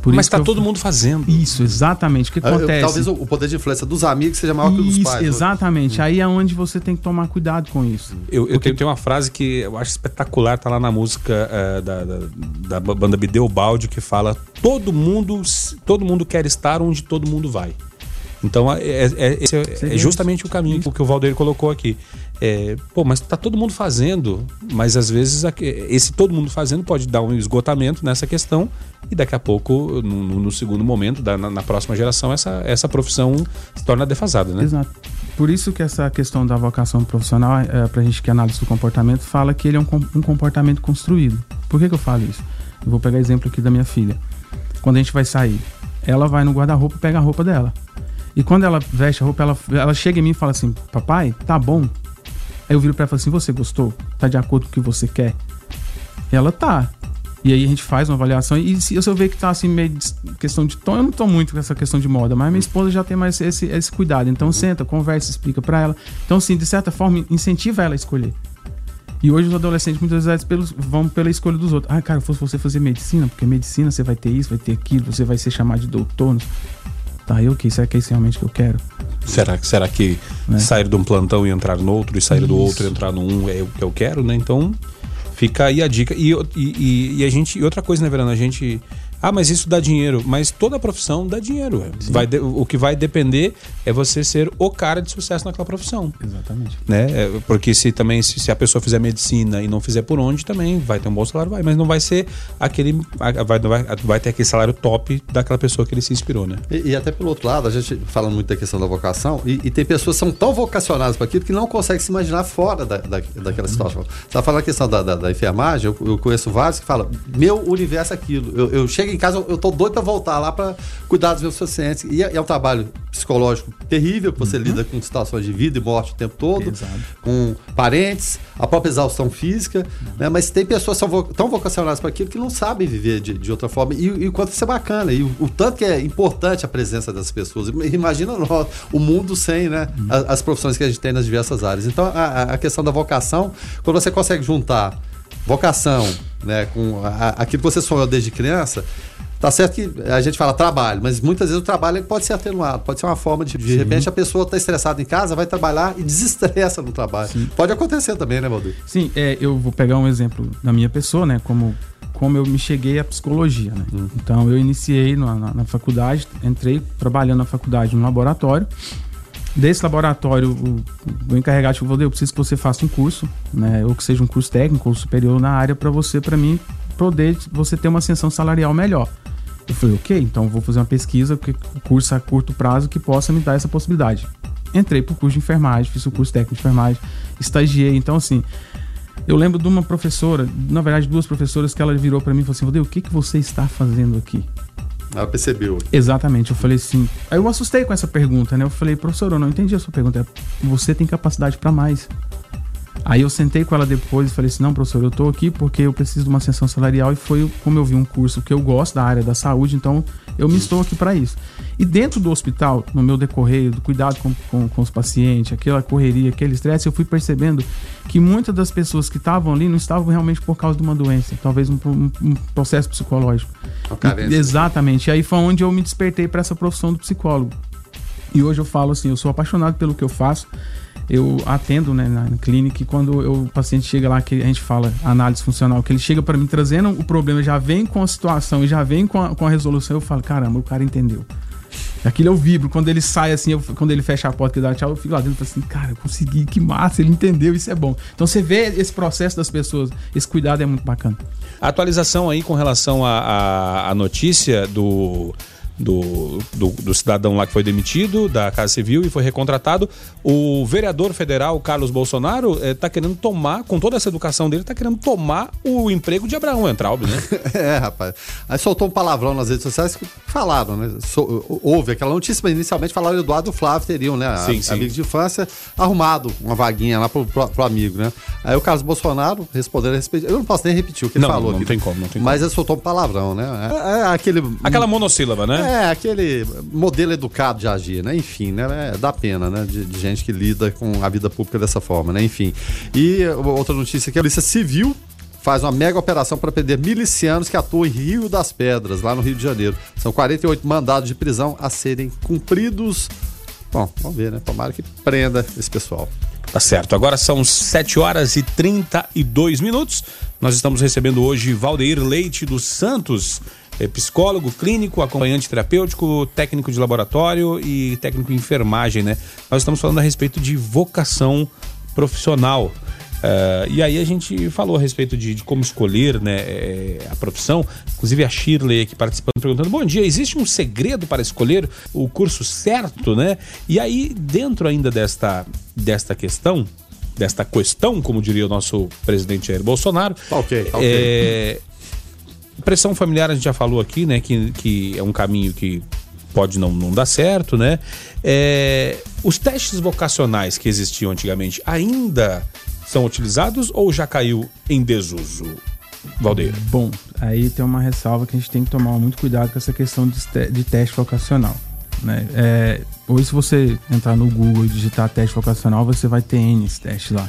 Por Mas está todo mundo fazendo. Isso, exatamente. O que acontece? Talvez o poder de influência dos amigos seja maior isso, que o dos pais. Né? Exatamente. Né? Aí é onde você tem que tomar cuidado com isso. Eu, eu tenho, tenho, uma frase que eu acho espetacular, tá lá na música uh, da, da, da, banda Bideu Balde, que fala: todo mundo, todo mundo quer estar onde todo mundo vai. Então, é, é, é, é justamente o caminho que o Valdeir colocou aqui. É, pô, mas tá todo mundo fazendo, mas às vezes esse todo mundo fazendo pode dar um esgotamento nessa questão e daqui a pouco, no, no segundo momento, da, na, na, próxima geração, essa, essa profissão se torna defasada, né? Exato. Por isso que essa questão da vocação profissional, é, pra gente que análise do comportamento, fala que ele é um, um comportamento construído. Por que, que eu falo isso? Eu vou pegar exemplo aqui da minha filha. Quando a gente vai sair, ela vai no guarda-roupa e pega a roupa dela. E quando ela veste a roupa, ela, ela chega em mim e fala assim: Papai, tá bom. Aí eu viro pra ela e falo assim: Você gostou? Tá de acordo com o que você quer? E ela tá. E aí a gente faz uma avaliação. E se eu ver que tá assim, meio questão de tom, eu não tô muito com essa questão de moda, mas minha esposa já tem mais esse, esse cuidado. Então senta, conversa, explica para ela. Então, assim, de certa forma, incentiva ela a escolher. E hoje os adolescentes muitas vezes pelos, vão pela escolha dos outros. Ah, cara, fosse você fazer medicina, porque medicina você vai ter isso, vai ter aquilo, você vai ser chamado de doutor. Tá, eu que será que é isso realmente que eu quero? Será, será que né? sair de um plantão e entrar no outro, e sair Isso. do outro e entrar no um é o que eu quero, né? Então, fica aí a dica. E, e, e, a gente. E outra coisa, né, Verano? A gente ah, mas isso dá dinheiro. Mas toda profissão dá dinheiro. Vai de, o que vai depender é você ser o cara de sucesso naquela profissão. Exatamente. Né? É, porque se também se, se, a pessoa fizer medicina e não fizer por onde, também vai ter um bom salário, vai. Mas não vai ser aquele. Vai, vai, vai ter aquele salário top daquela pessoa que ele se inspirou, né? E, e até pelo outro lado, a gente fala muito da questão da vocação, e, e tem pessoas que são tão vocacionadas para aquilo que não conseguem se imaginar fora da, da, daquela situação. Você está falando a questão da, da, da enfermagem, eu, eu, conheço vários que falam, meu universo é aquilo. Eu, eu chego em casa, eu tô doido para voltar lá para cuidar dos meus pacientes. E é, é, um trabalho psicológico terrível, você uhum. lida com situações de vida e morte o tempo todo, Exato. com parentes, a própria exaustão física, uhum. né? Mas tem pessoas que são tão vocacionadas para aquilo que não sabem viver de, de outra forma. E, e o quanto isso é bacana, e o, o, tanto que é importante a presença dessas pessoas. Imagina nós, o mundo sem né, uhum. as, as, profissões que a gente tem nas diversas áreas. Então, a, a questão da vocação, quando você consegue juntar vocação, né, com a, aquilo que você sonhou desde criança, Tá certo que a gente fala trabalho, mas muitas vezes o trabalho pode ser atenuado, pode ser uma forma de. De repente a pessoa está estressada em casa, vai trabalhar e desestressa no trabalho. Sim. Pode acontecer também, né, Valdir? Sim, é, eu vou pegar um exemplo da minha pessoa, né? Como, como eu me cheguei à psicologia, né? Hum. Então eu iniciei na, na, na faculdade, entrei trabalhando na faculdade no laboratório desse laboratório, o, o encarregado falou: eu preciso que você faça um curso, né, ou que seja um curso técnico ou superior na área para você, para mim, poder você ter uma ascensão salarial melhor. Eu falei, ok, então vou fazer uma pesquisa, curso a curto prazo que possa me dar essa possibilidade. Entrei pro curso de enfermagem, fiz o curso técnico de enfermagem, estagiei. Então, assim, eu lembro de uma professora, na verdade, duas professoras, que ela virou para mim e falou assim: Rodrigo, o que, que você está fazendo aqui? Ela percebeu. Exatamente. Eu falei assim. Aí eu assustei com essa pergunta, né? Eu falei, professor, eu não entendi a sua pergunta. Você tem capacidade para mais. Aí eu sentei com ela depois e falei assim: não, professor, eu tô aqui porque eu preciso de uma ascensão salarial e foi como eu vi um curso que eu gosto da área da saúde, então eu me estou aqui para isso. E dentro do hospital, no meu decorrer, do cuidado com, com, com os pacientes, aquela correria, aquele estresse, eu fui percebendo que muitas das pessoas que estavam ali não estavam realmente por causa de uma doença, talvez um, um, um processo psicológico. E, exatamente. E aí foi onde eu me despertei para essa profissão do psicólogo. E hoje eu falo assim: eu sou apaixonado pelo que eu faço eu atendo né, na, clínica e quando eu, o paciente chega lá, que a gente fala análise funcional, que ele chega para mim trazendo o problema, já vem com a situação e já vem com a, com a resolução, eu falo, caramba, o cara entendeu. Aquilo eu vibro. Quando ele sai assim, eu, quando ele fecha a porta e dá tchau, eu fico lá dentro e falo assim, cara, eu consegui, que massa, ele entendeu, isso é bom. Então você vê esse processo das pessoas, esse cuidado é muito bacana. A atualização aí com relação à notícia do do, do, do, cidadão lá que foi demitido da Casa Civil e foi recontratado. O vereador federal, Carlos Bolsonaro, está eh, querendo tomar, com toda essa educação dele, está querendo tomar o emprego de Abraão Entraub, né? é, rapaz. Aí soltou um palavrão nas redes sociais que falaram, né? So, houve aquela notícia, mas inicialmente falaram que Eduardo Flávio teriam, né? Sim, sim. Amigo de infância, arrumado uma vaguinha lá pro, pro, pro, amigo, né? Aí o Carlos Bolsonaro respondeu a respeito. Eu não posso nem repetir o que não, ele falou. Não, aqui, tem como, não tem Mas como. ele soltou um palavrão, né? É, é aquele. Aquela monossílaba, né? É, aquele modelo educado de agir, né? Enfim, né? É, dá pena, né? De, de, gente que lida com a vida pública dessa forma, né? Enfim. E outra notícia que a Polícia Civil faz uma mega operação para prender milicianos que atuam em Rio das Pedras, lá no Rio de Janeiro. São 48 mandados de prisão a serem cumpridos. Bom, vamos ver, né? Tomara que prenda esse pessoal. Tá certo. Agora são 7 horas e 32 minutos. Nós estamos recebendo hoje Valdeir Leite dos Santos é psicólogo, clínico, acompanhante terapêutico, técnico de laboratório e técnico em enfermagem, né? Nós estamos falando a respeito de vocação profissional. Uh, e aí a gente falou a respeito de, de como escolher né, é, a profissão. Inclusive a Shirley aqui participando, perguntando: bom dia, existe um segredo para escolher o curso certo, né? E aí, dentro ainda desta, desta questão, desta questão, como diria o nosso presidente Jair Bolsonaro. Tá ok, tá ok. É, pressão familiar a gente já falou aqui, né? Que, que é um caminho que pode não, não dar certo, né? É, os testes vocacionais que existiam antigamente ainda são utilizados ou já caiu em desuso? Valdeira. Bom, aí tem uma ressalva que a gente tem que tomar muito cuidado com essa questão de, de teste vocacional. Né? É, hoje, se você entrar no Google e digitar teste vocacional, você vai ter N testes lá.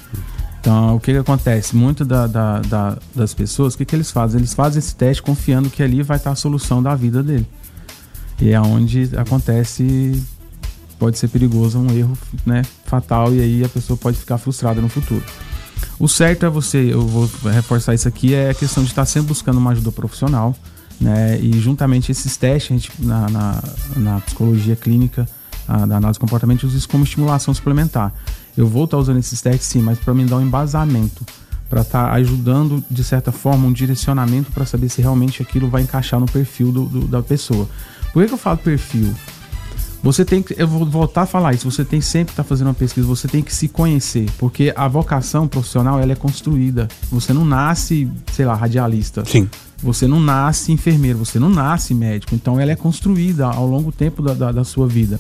Então, o que, que acontece? Muito da, da, da, das pessoas, o que, que eles fazem? Eles fazem esse teste confiando que ali vai estar a solução da vida dele. E é onde acontece, pode ser perigoso, um erro né, fatal, e aí a pessoa pode ficar frustrada no futuro. O certo é você, eu vou reforçar isso aqui, é a questão de estar sempre buscando uma ajuda profissional, né? E juntamente esses testes, a gente, na, na, na psicologia clínica, a, da análise de comportamento, usa isso como estimulação suplementar. Eu vou estar usando esses testes sim, mas para me dar um embasamento, para estar tá ajudando de certa forma um direcionamento para saber se realmente aquilo vai encaixar no perfil do, do, da pessoa. Por que, que eu falo perfil? Você tem que, eu vou voltar a falar isso, você tem sempre que estar tá fazendo uma pesquisa, você tem que se conhecer, porque a vocação profissional ela é construída. Você não nasce, sei lá, radialista. Sim. Você não nasce enfermeiro, você não nasce médico. Então ela é construída ao longo do tempo da, da, da sua vida.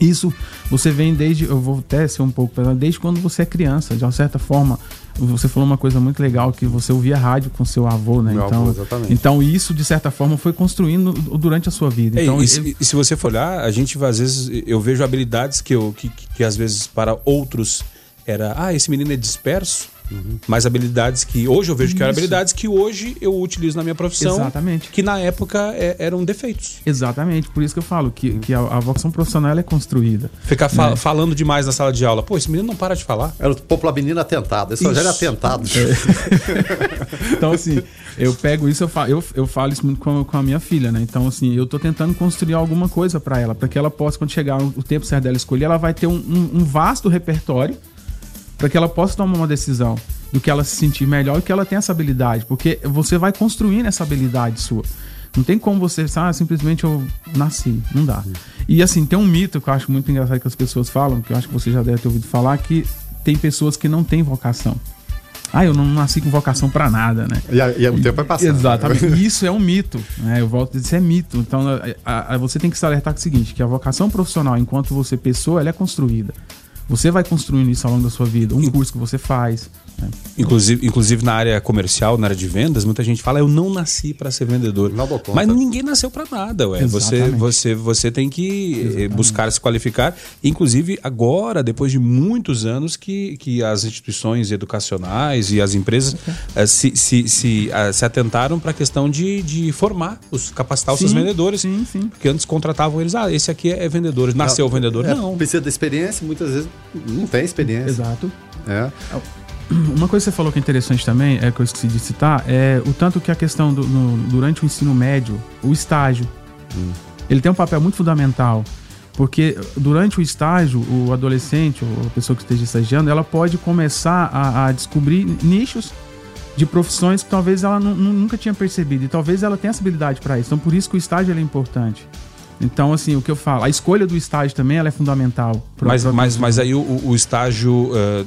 Isso você vem desde, eu vou até ser um pouco desde quando você é criança, de uma certa forma. Você falou uma coisa muito legal que você ouvia rádio com seu avô, né? Meu então, avô, exatamente. então isso de certa forma foi construindo durante a sua vida. Então, e, se, e se você for olhar, a gente às vezes eu vejo habilidades que eu que, que, que às vezes para outros era, ah, esse menino é disperso Uhum. Mas habilidades que hoje eu vejo que eram habilidades que hoje eu utilizo na minha profissão. Exatamente. Que na época é, eram defeitos. Exatamente. Por isso que eu falo que, que a, a vocação profissional é construída. Ficar fa né? falando demais na sala de aula. Pô, esse menino não para de falar. Era o popular menino atentado. Esse já era atentado. É. então, assim, eu pego isso, eu falo, eu, eu falo isso muito com, com a minha filha, né? Então, assim, eu tô tentando construir alguma coisa para ela, para que ela possa, quando chegar o tempo certo dela escolher, ela vai ter um, um, um vasto repertório para que ela possa tomar uma decisão do que ela se sentir melhor e que ela tenha essa habilidade, porque você vai construindo essa habilidade sua. Não tem como você, ah, simplesmente eu nasci, não dá. E assim, tem um mito que eu acho muito engraçado que as pessoas falam, que eu acho que você já deve ter ouvido falar, que tem pessoas que não têm vocação. Ah, eu não nasci com vocação para nada, né? E, a, e o tempo vai passando. Exatamente. Isso é um mito, né? Eu volto a dizer, isso é mito. Então, a, a, você tem que se alertar com o seguinte, que a vocação profissional, enquanto você pessoa, ela é construída. Você vai construindo isso ao longo da sua vida, um curso que você faz. Né? Inclusive, inclusive na área comercial, na área de vendas, muita gente fala: eu não nasci para ser vendedor. Não dou conta. Mas ninguém nasceu para nada, ué. Você, você, você tem que eh, Exatamente. buscar se qualificar. Inclusive, agora, depois de muitos anos, que, que as instituições educacionais e as empresas okay. uh, se, se, se, uh, se atentaram para a questão de, de formar, os, capacitar os sim, seus vendedores. Sim, sim. Porque antes contratavam eles, ah, esse aqui é vendedor, nasceu não, vendedor. É, não. Precisa da experiência, muitas vezes não tem experiência. Exato. É. Uma coisa que você falou que é interessante também, é que eu esqueci de citar, é o tanto que a questão do, no, durante o ensino médio, o estágio, hum. ele tem um papel muito fundamental. Porque durante o estágio, o adolescente ou a pessoa que esteja estagiando, ela pode começar a, a descobrir nichos de profissões que talvez ela nunca tinha percebido. E talvez ela tenha essa habilidade para isso. Então, por isso que o estágio é importante. Então, assim, o que eu falo, a escolha do estágio também ela é fundamental. pro- Mas, pro- mas, mas aí o, o estágio. eh,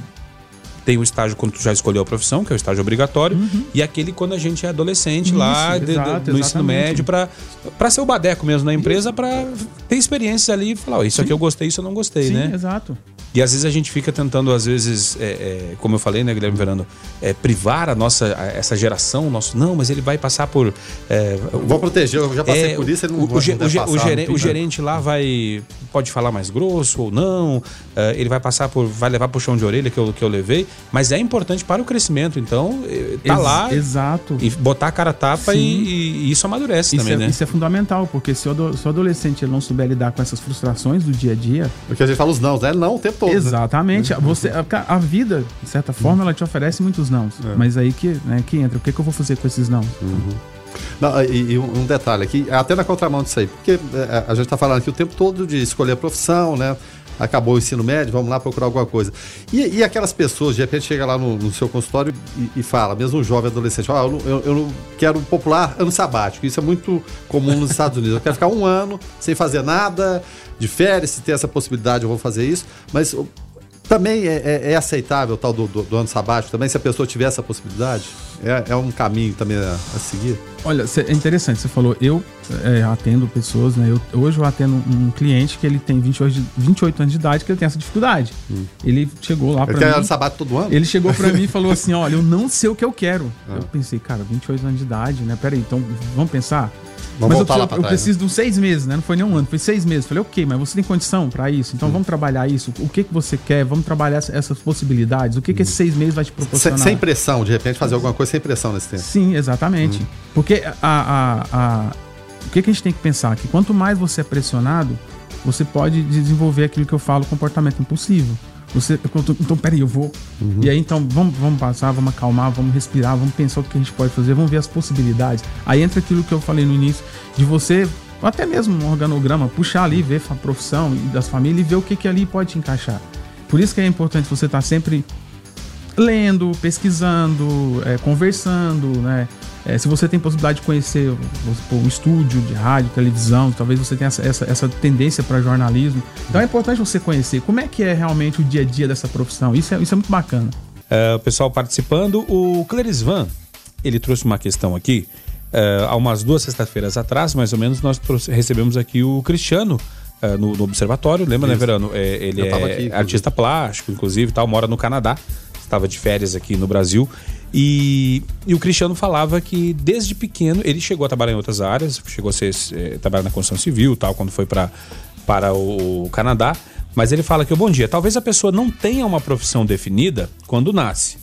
tem o estágio quando tu já escolheu a profissão, que é o estágio obrigatório, e aquele quando a gente é adolescente lá Uhum. Isso, de- de- exato, no ensino médio, pra ser o badeco mesmo na empresa, pra ter experiências ali e falar, ó, isso aqui eu gostei, isso eu não gostei, Sim, né? exato. E às vezes a gente fica tentando, às vezes, é, é, como eu falei, né, Guilherme Verano, é, privar a nossa, a- essa geração, o nosso. Não, mas ele vai passar por. é, Vou proteger, eu já passei é, por isso, ele não o, vai o, ge- o ge- deve o gerente lá vai. Pode falar mais grosso ou não. é, ele vai passar por. Vai levar puxão de orelha que eu, que eu levei. Mas é importante para o crescimento. Então, tá Ex- lá Exato. e botar a cara a tapa e, e isso amadurece Isso também, é, né? isso é fundamental, porque se o, se o adolescente ele não souber lidar com essas frustrações do dia a dia, Porque a gente fala os não, né? Não o tempo todo. né? exatamente, você, a, a vida, de certa forma, ela te oferece muitos nãos. É. Mas aí que, né, que entra, o que, que eu vou fazer com esses nãos? Não, e, e um detalhe aqui, até na contramão disso aí, porque é, a gente está falando aqui o tempo todo de escolher a profissão, né? Acabou o ensino médio, vamos lá procurar alguma coisa. E, e aquelas pessoas, de repente, chega lá no, no seu consultório e, e fala, mesmo um jovem adolescente, ó, eu, não- eu, eu quero popular ano sabático. Isso é muito comum nos Estados Unidos. Eu quero ficar um ano sem fazer nada, de férias, se tem essa possibilidade, eu vou fazer isso. Mas também é, é- é aceitável o tal do, do- do ano sabático, também, se a pessoa tiver essa possibilidade? É, é um caminho também a, a seguir? Olha, cê- é interessante, você falou, eu é, atendo pessoas, né? Eu- hoje eu atendo um cliente que ele tem 28, de- 28 anos de idade, que ele tem essa dificuldade. Ele chegou lá Ele quer mim. ano sabático todo ano? Ele chegou pra mim e falou assim: Olha, eu não sei o que eu quero. Ah. Eu pensei, cara, 28 anos de idade, né? Peraí, então vamos pensar. Vamos mas eu, lá preciso, pra eu trás, né? preciso de uns seis meses, né? Não foi nem um ano, foi seis meses. Falei, ok, mas você tem condição pra isso? Então vamos trabalhar isso. O que, que você quer? Vamos trabalhar essa- essas possibilidades. O que, que esses seis meses vai te Sem, proporcionar? sem pressão, de repente fazer alguma coisa sem pressão nesse tempo. Sim, exatamente. Hum. Porque a, a- a- o que, que a gente tem que pensar? Que quanto mais você é pressionado, você pode desenvolver aquilo que eu falo, comportamento impulsivo. Você, tô- então, peraí, eu vou. Uhum. E aí, então, vamos, vamos passar, vamos acalmar, vamos respirar, vamos pensar o que a gente pode fazer, vamos ver as possibilidades. Aí entra aquilo que eu falei no início, de você, até mesmo um organograma, puxar ali, ver a profissão e das famílias e ver o que, que ali pode te encaixar. Por isso que é importante você estar sempre lendo, pesquisando, é, conversando, né? É, se você tem possibilidade de conhecer supor, um estúdio de rádio, televisão, talvez você tenha essa, essa, essa tendência para jornalismo. Então é importante você conhecer como é que é realmente o dia a dia dessa profissão. Isso é, isso é muito bacana. É, o pessoal participando. O Clerisvan, ele trouxe uma questão aqui. É, há umas duas sextas-feiras atrás, mais ou menos, nós recebemos aqui o Cristiano é, no, no Observatório. Lembra, né, Verano? É, ele é aqui, inclusive. artista plástico, inclusive, tal, mora no Canadá. Estava de férias aqui no Brasil. E, e o Cristiano falava que desde pequeno ele chegou a trabalhar em outras áreas, chegou a ser, eh, trabalhar na construção civil, tal, quando foi pra, para o Canadá. Mas ele fala que, bom dia, talvez a pessoa não tenha uma profissão definida quando nasce,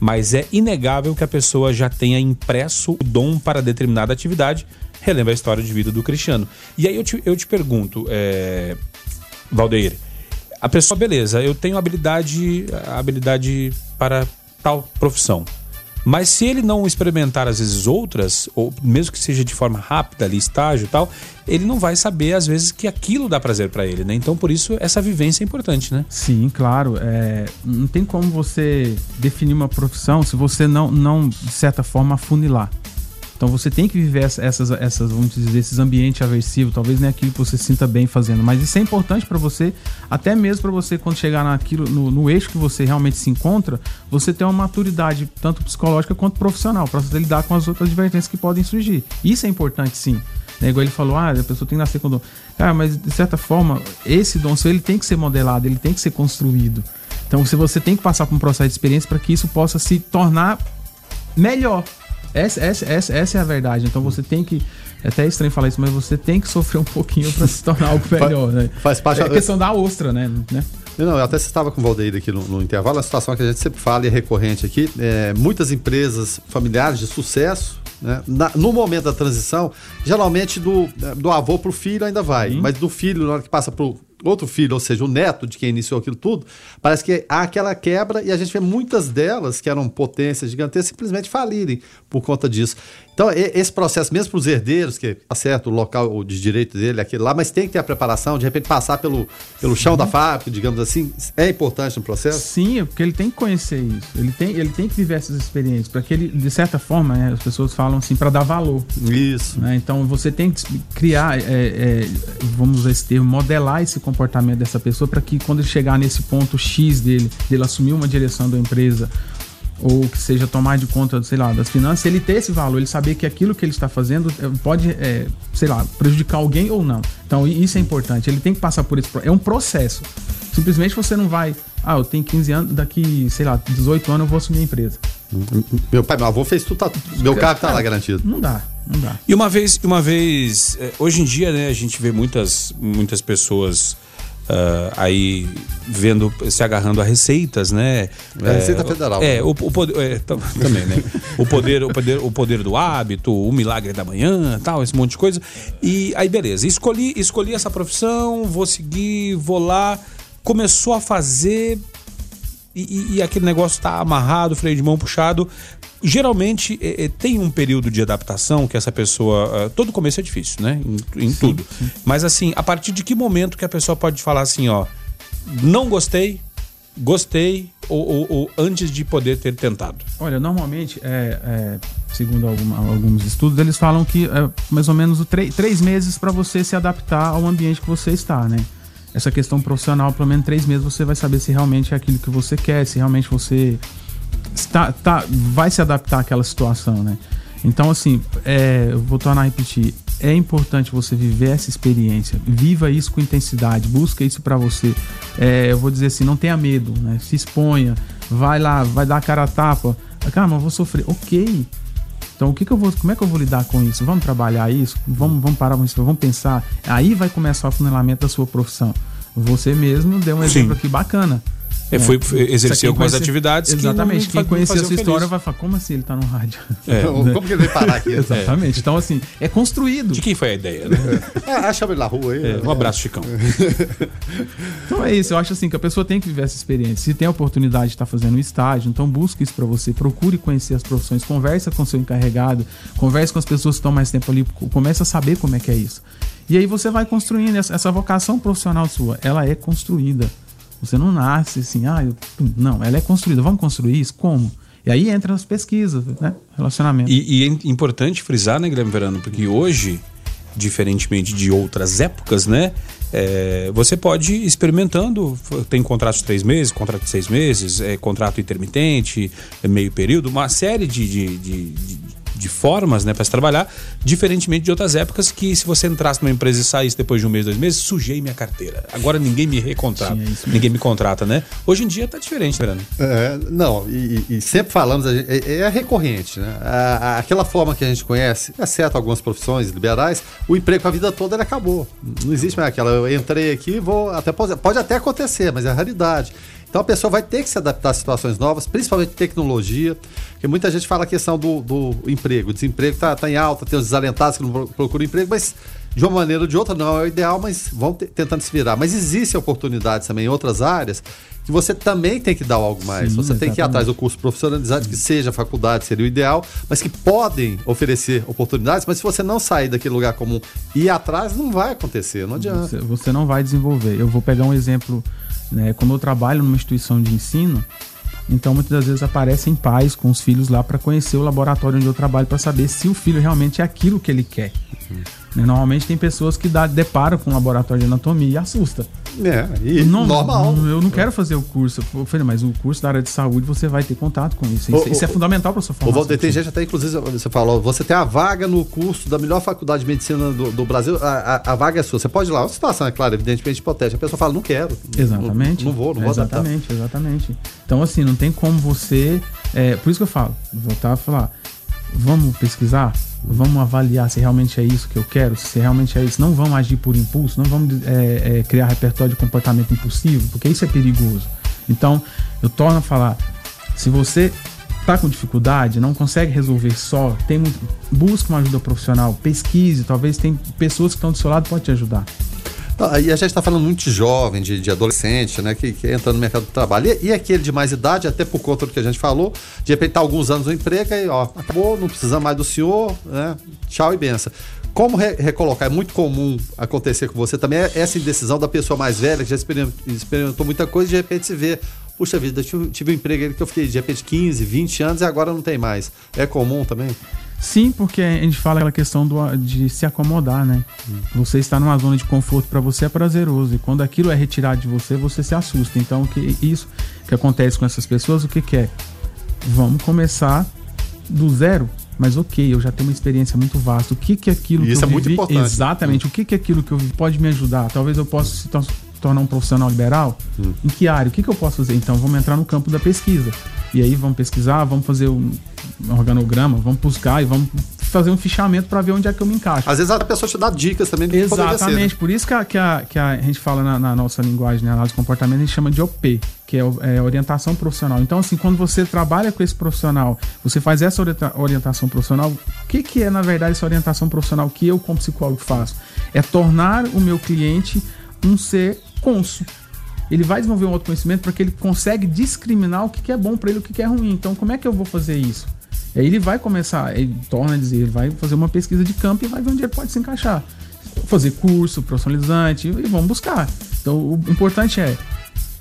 mas é inegável que a pessoa já tenha impresso o dom para determinada atividade. Relembra a história de vida do Cristiano. E aí eu te, eu te pergunto, é, Valdeir, a pessoa, beleza, eu tenho habilidade, habilidade para tal profissão. Mas se ele não experimentar, às vezes, outras, ou mesmo que seja de forma rápida, ali, estágio e tal, ele não vai saber, às vezes, que aquilo dá prazer para ele, né? Então, por isso, essa vivência é importante, né? Sim, claro. é, não tem como você definir uma profissão se você não, não de certa forma, afunilar. Então você tem que viver essa- essas, essas vamos dizer, esses ambientes aversivos, talvez nem aquilo que você sinta bem fazendo, mas isso é importante para você, até mesmo para você quando chegar naquilo, no, no eixo que você realmente se encontra, você ter uma maturidade tanto psicológica quanto profissional para você lidar com as outras advertências que podem surgir. Isso é importante, sim. Né, igual ele falou, ah, a pessoa tem que nascer com dom. Cara, mas de certa forma, esse dom seu ele tem que ser modelado, ele tem que ser construído. Então, se você tem que passar por um processo de experiência para que isso possa se tornar melhor. Essa, essa, essa, essa é a verdade. Então você tem que. É até estranho falar isso, mas você tem que sofrer um pouquinho para se tornar algo melhor, né? faz parte- É a questão da ostra, né? né? Não, eu até estava com o Valdeir aqui no, no intervalo, uma situação que a gente sempre fala e é recorrente aqui. é, muitas empresas familiares de sucesso, né, na- no momento da transição, geralmente do, do avô para o filho ainda vai, mas do filho, na hora que passa para outro filho, ou seja, o neto de quem iniciou aquilo tudo, parece que há aquela quebra e a gente vê muitas delas, que eram potências gigantescas, simplesmente falirem por conta disso. Então, esse processo, mesmo para os herdeiros, que tá certo, o local de direito dele é aquele lá, mas tem que ter a preparação, de repente passar pelo, pelo chão da fábrica, digamos assim, é importante no processo? Sim, porque ele tem que conhecer isso. Ele tem, ele tem que viver essas experiências, para que ele, de certa forma, né, as pessoas falam assim, para dar valor. Isso. Né? Então, você tem que criar, é, é, vamos usar esse termo, modelar esse comportamento dessa pessoa para que quando ele chegar nesse ponto X dele, dele assumir uma direção da empresa, ou que seja tomar de conta, sei lá, das finanças, ele ter esse valor, ele saber que aquilo que ele está fazendo eh, pode, é, sei lá, prejudicar alguém ou não. Então isso é importante. Ele tem que passar por esse é um processo. Simplesmente você não vai, ah, eu tenho 15 anos, daqui, sei lá, 18 anos eu vou assumir a empresa. Meu pai, meu avô fez tudo, tá, meu carro tá lá garantido. Não dá, não dá. E uma vez, uma vez, eh, hoje em dia, né, a gente vê muitas, muitas pessoas Uh, aí vendo, se agarrando a receitas, né? É, Receita Federal. É, o, o poder, é, também, né? o poder, o poder, o poder do hábito, o milagre da manhã, tal, esse monte de coisa. E aí, beleza, escolhi, escolhi essa profissão, vou seguir, vou lá, começou a fazer e, e aquele negócio tá amarrado, freio de mão puxado geralmente é, é, tem um período de adaptação que essa pessoa. Uh, todo começo é difícil, né? Em, em tudo. Mas assim, a partir de que momento que a pessoa pode falar assim, ó, não gostei, gostei, ou, ou, ou antes de poder ter tentado? Olha, normalmente, é, é, segundo algum, alguns estudos, eles falam que é mais ou menos três meses para você se adaptar ao ambiente que você está, né? Essa questão profissional, pelo menos três meses, você vai saber se realmente é aquilo que você quer, se realmente você está, tá, vai se adaptar àquela situação, né? Então, assim, é, vou tornar a repetir. É importante você viver essa experiência. Viva isso com intensidade. Busca isso para você. É, eu vou dizer assim, não tenha medo, né? Se exponha. Vai lá, vai dar a cara a tapa. Cara, mas eu vou sofrer. Ok. Então, o que, que eu vou, como é que eu vou lidar com isso? Vamos trabalhar isso? Vamos, vamos parar com isso? Vamos pensar. Aí vai começar o funilamento da sua profissão. Você mesmo deu um exemplo Sim. aqui bacana. É, foi, exercer algumas conhece, atividades Exatamente. Que quem conhecer a sua história vai falar, como assim ele tá no rádio? É. como que ele vai parar aqui? exatamente. Então, assim, é construído. De quem foi a ideia, né? ah, chama ele na rua aí. É, um abraço, Chicão. então é isso. Eu acho assim que a pessoa tem que viver essa experiência. Se tem a oportunidade de estar tá fazendo um estágio, então busque isso para você. Procure conhecer as profissões. Conversa com o seu encarregado. Converse com as pessoas que estão mais tempo ali. Comece a saber como é que é isso. E aí você vai construindo essa, essa vocação profissional sua. Ela é construída. Você não nasce assim, ah, eu... não, ela é construída. Vamos construir isso? Como? E aí entra as pesquisas, né? Relacionamento. E, e é importante frisar, né, Guilherme Verano, porque hoje, diferentemente de outras épocas, né? É, você pode ir experimentando, tem contrato de três meses, contrato de seis meses, é, contrato intermitente, é meio período, uma série de, de, de, de de formas né, para se trabalhar, diferentemente de outras épocas que se você entrasse numa empresa e saísse depois de um mês, dois meses, sujei minha carteira. Agora ninguém me recontrata, ninguém me contrata, né? Hoje em dia tá diferente, Fernando. É, não, e, e, sempre falamos, é, é recorrente, né? A, aquela forma que a gente conhece, exceto algumas profissões liberais, o emprego a vida toda ele acabou. Não existe mais aquela, eu entrei aqui, vou até pode, pode até acontecer, mas é a realidade. Então a pessoa vai ter que se adaptar a situações novas, principalmente tecnologia, porque muita gente fala a questão do, do emprego, o desemprego está tá em alta, tem os desalentados que não procuram emprego, mas de uma maneira ou de outra não é o ideal, mas vão tentando se virar. Mas existem oportunidades também em outras áreas que você também tem que dar algo mais. Sim, você exatamente. tem que ir atrás do curso profissionalizante, que seja faculdade, seria o ideal, mas que podem oferecer oportunidades, mas se você não sair daquele lugar comum e ir atrás, não vai acontecer, não adianta. Você, você não vai desenvolver. Eu vou pegar um exemplo né? Como eu trabalho numa instituição de ensino, então muitas das vezes aparecem pais com os filhos lá para conhecer o laboratório onde eu trabalho para saber se o filho realmente é aquilo que ele quer. Uhum. Normalmente tem pessoas que dá, deparam com um laboratório de anatomia e assusta. É, e não, normal. eu não quero fazer o curso. Eu falei, mas o curso da área de saúde você vai ter contato com isso. Isso, o, isso é fundamental para sua formação. O Valdir, tem gente até, inclusive, você falou, você tem a vaga no curso da melhor faculdade de medicina do, do Brasil, a, a, a, vaga é sua. Você pode ir lá, uma situação, é claro, evidentemente hipotética. A pessoa fala, não quero. Exatamente. Não, não vou, não vou Exatamente, adaptar. exatamente. Então, assim, não tem como você. É, por isso que eu falo, voltar a falar, vamos pesquisar? vamos avaliar se realmente é isso que eu quero, se realmente é isso. Não vamos agir por impulso, não vamos é, é, criar repertório de comportamento impulsivo, porque isso é perigoso. Então, eu torno a falar: se você está com dificuldade, não consegue resolver só, tem busque uma ajuda profissional, pesquise, talvez tem pessoas que estão do seu lado que podem te ajudar. Ah, e a gente está falando muito de jovem, de, de adolescente, né? Que, que entra no mercado do trabalho. E, e, aquele de mais idade, até por conta do que a gente falou, de repente tá alguns anos no emprego, aí, ó, acabou, não precisa mais do senhor, né? Tchau e benção. Como re recolocar? É muito comum acontecer com você também é essa indecisão da pessoa mais velha, que já experimentou muita coisa e de repente se vê puxa vida, tive, tive um emprego que eu fiquei de repente 15, 20 anos e agora não tem mais. É comum também? Sim, porque a gente fala aquela questão do, de se acomodar, né? Hum. Você está numa zona de conforto para você é prazeroso e quando aquilo é retirado de você, você se assusta. Então, que isso que acontece com essas pessoas, o que, que é? Vamos começar do zero, mas ok, eu já tenho uma experiência muito vasta. O que que é aquilo isso que eu é muito importante. Exatamente. O que que é aquilo que eu vi pode me ajudar? Talvez eu possa se tornar um profissional liberal. Hum. Em que área? O que que eu posso fazer? Então, vamos entrar no campo da pesquisa. E aí vamos pesquisar, vamos fazer um organograma, vamos buscar e vamos fazer um fichamento para ver onde é que eu me encaixo. Às vezes a pessoa te dá dicas também Exatamente, ser, né? por isso que a, que a, que a gente fala na, na nossa linguagem, né, análise de comportamento, a gente chama de OP, que é, é, orientação profissional. Então, assim, quando você trabalha com esse profissional, você faz essa orientação profissional, o que, que é, na verdade, essa orientação profissional que eu, como psicólogo, faço? É tornar o meu cliente um ser conso ele vai desenvolver um autoconhecimento porque ele consegue discriminar o que é bom para ele e o que é ruim. Então, como é que eu vou fazer isso? Aí ele vai começar, ele torna a dizer, ele vai fazer uma pesquisa de campo e vai ver onde ele pode se encaixar. Fazer curso profissionalizante e vamos buscar. Então, o importante é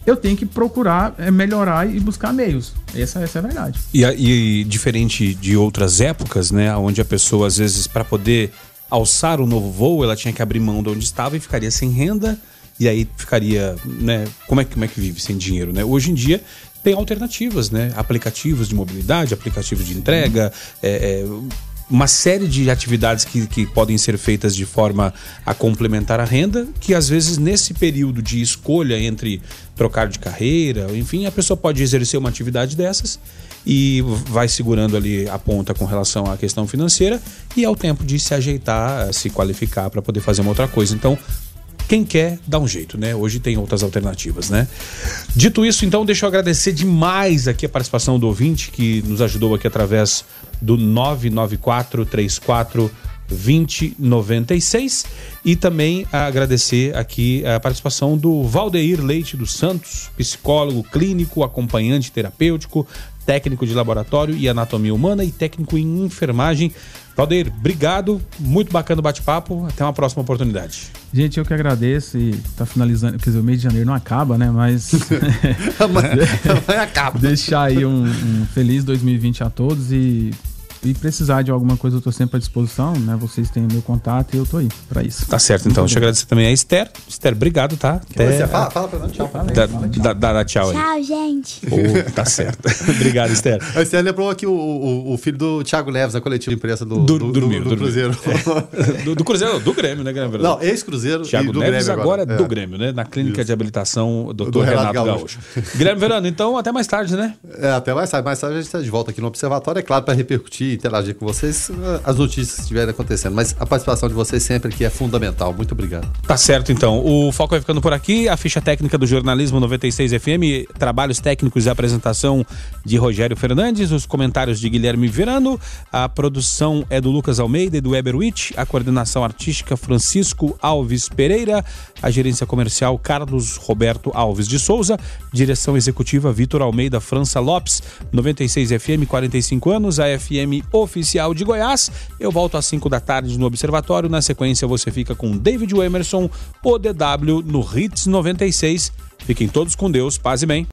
eu tenho que procurar é, melhorar e buscar meios. Essa, essa é a verdade. E, e diferente de outras épocas, né, onde a pessoa às vezes para poder alçar o um novo voo, ela tinha que abrir mão de onde estava e ficaria sem renda e aí ficaria, né? Como é, como é que vive sem dinheiro, né? Hoje em dia tem alternativas, né? Aplicativos de mobilidade, aplicativos de entrega, é, é, uma série de atividades que, que podem ser feitas de forma a complementar a renda, que às vezes nesse período de escolha entre trocar de carreira, enfim, a pessoa pode exercer uma atividade dessas e vai segurando ali a ponta com relação à questão financeira e é o tempo de se ajeitar, se qualificar para poder fazer uma outra coisa. Então, quem quer, dá um jeito, né? Hoje tem outras alternativas, né? Dito isso, então, deixa eu agradecer demais aqui a participação do ouvinte que nos ajudou aqui através do 994 34 2096 e também agradecer aqui a participação do Valdeir Leite dos Santos, psicólogo clínico, acompanhante terapêutico, técnico de laboratório e anatomia humana e técnico em enfermagem Valdeir, obrigado. Muito bacana o bate-papo. Até uma próxima oportunidade. Gente, eu que agradeço e tá finalizando. Quer dizer, o mês de janeiro não acaba, né? Mas. Mas acaba. Deixar aí um, um feliz 2020 a todos e e precisar de alguma coisa, eu estou sempre à disposição, né? Vocês têm meu contato e eu estou aí para isso. Tá certo, então. Deixa eu agradecer também a Esther. Esther, obrigado, tá? Até... Você fala, fala pra nós, tchau. Dá, dá, dá, dá tchau aí. Tchau, gente. Oh, tá certo. obrigado, Esther. A Esther lembrou aqui o, o, o, filho do Thiago Neves, da coletiva de imprensa do, do, do, dormiu, do, do Cruzeiro. É. do, do, Cruzeiro, do Grêmio, né, Grêmio? Não, ex-Cruzeiro Thiago e do Neves Grêmio agora, agora é do Grêmio, né? Na clínica Isso. de habilitação, doutor Renato, Renato Gaúcho. Gaúcho. Guilherme Verano, então até mais tarde, né? É, até mais tarde. Mais tarde a gente está de volta aqui no Observatório, é claro, para repercutir, interagir com vocês as notícias que estiverem acontecendo. Mas a participação de vocês sempre aqui é fundamental. Muito obrigado. Tá certo, então. O foco vai ficando por aqui. A ficha técnica do Jornalismo 96 FM, trabalhos técnicos e apresentação de Rogério Fernandes, os comentários de Guilherme Verano, a produção é do Lucas Almeida e do Weber Witt, a coordenação artística Francisco Alves Pereira, a gerência comercial Carlos Roberto Alves de Souza, direção executiva Vitor Almeida França Lopes, 96 FM, 45 anos, a FM oficial de Goiás. Eu volto às 5 da tarde no Observatório. Na sequência, você fica com David Emerson, o DW no Hits 96. Fiquem todos com Deus, paz e bem.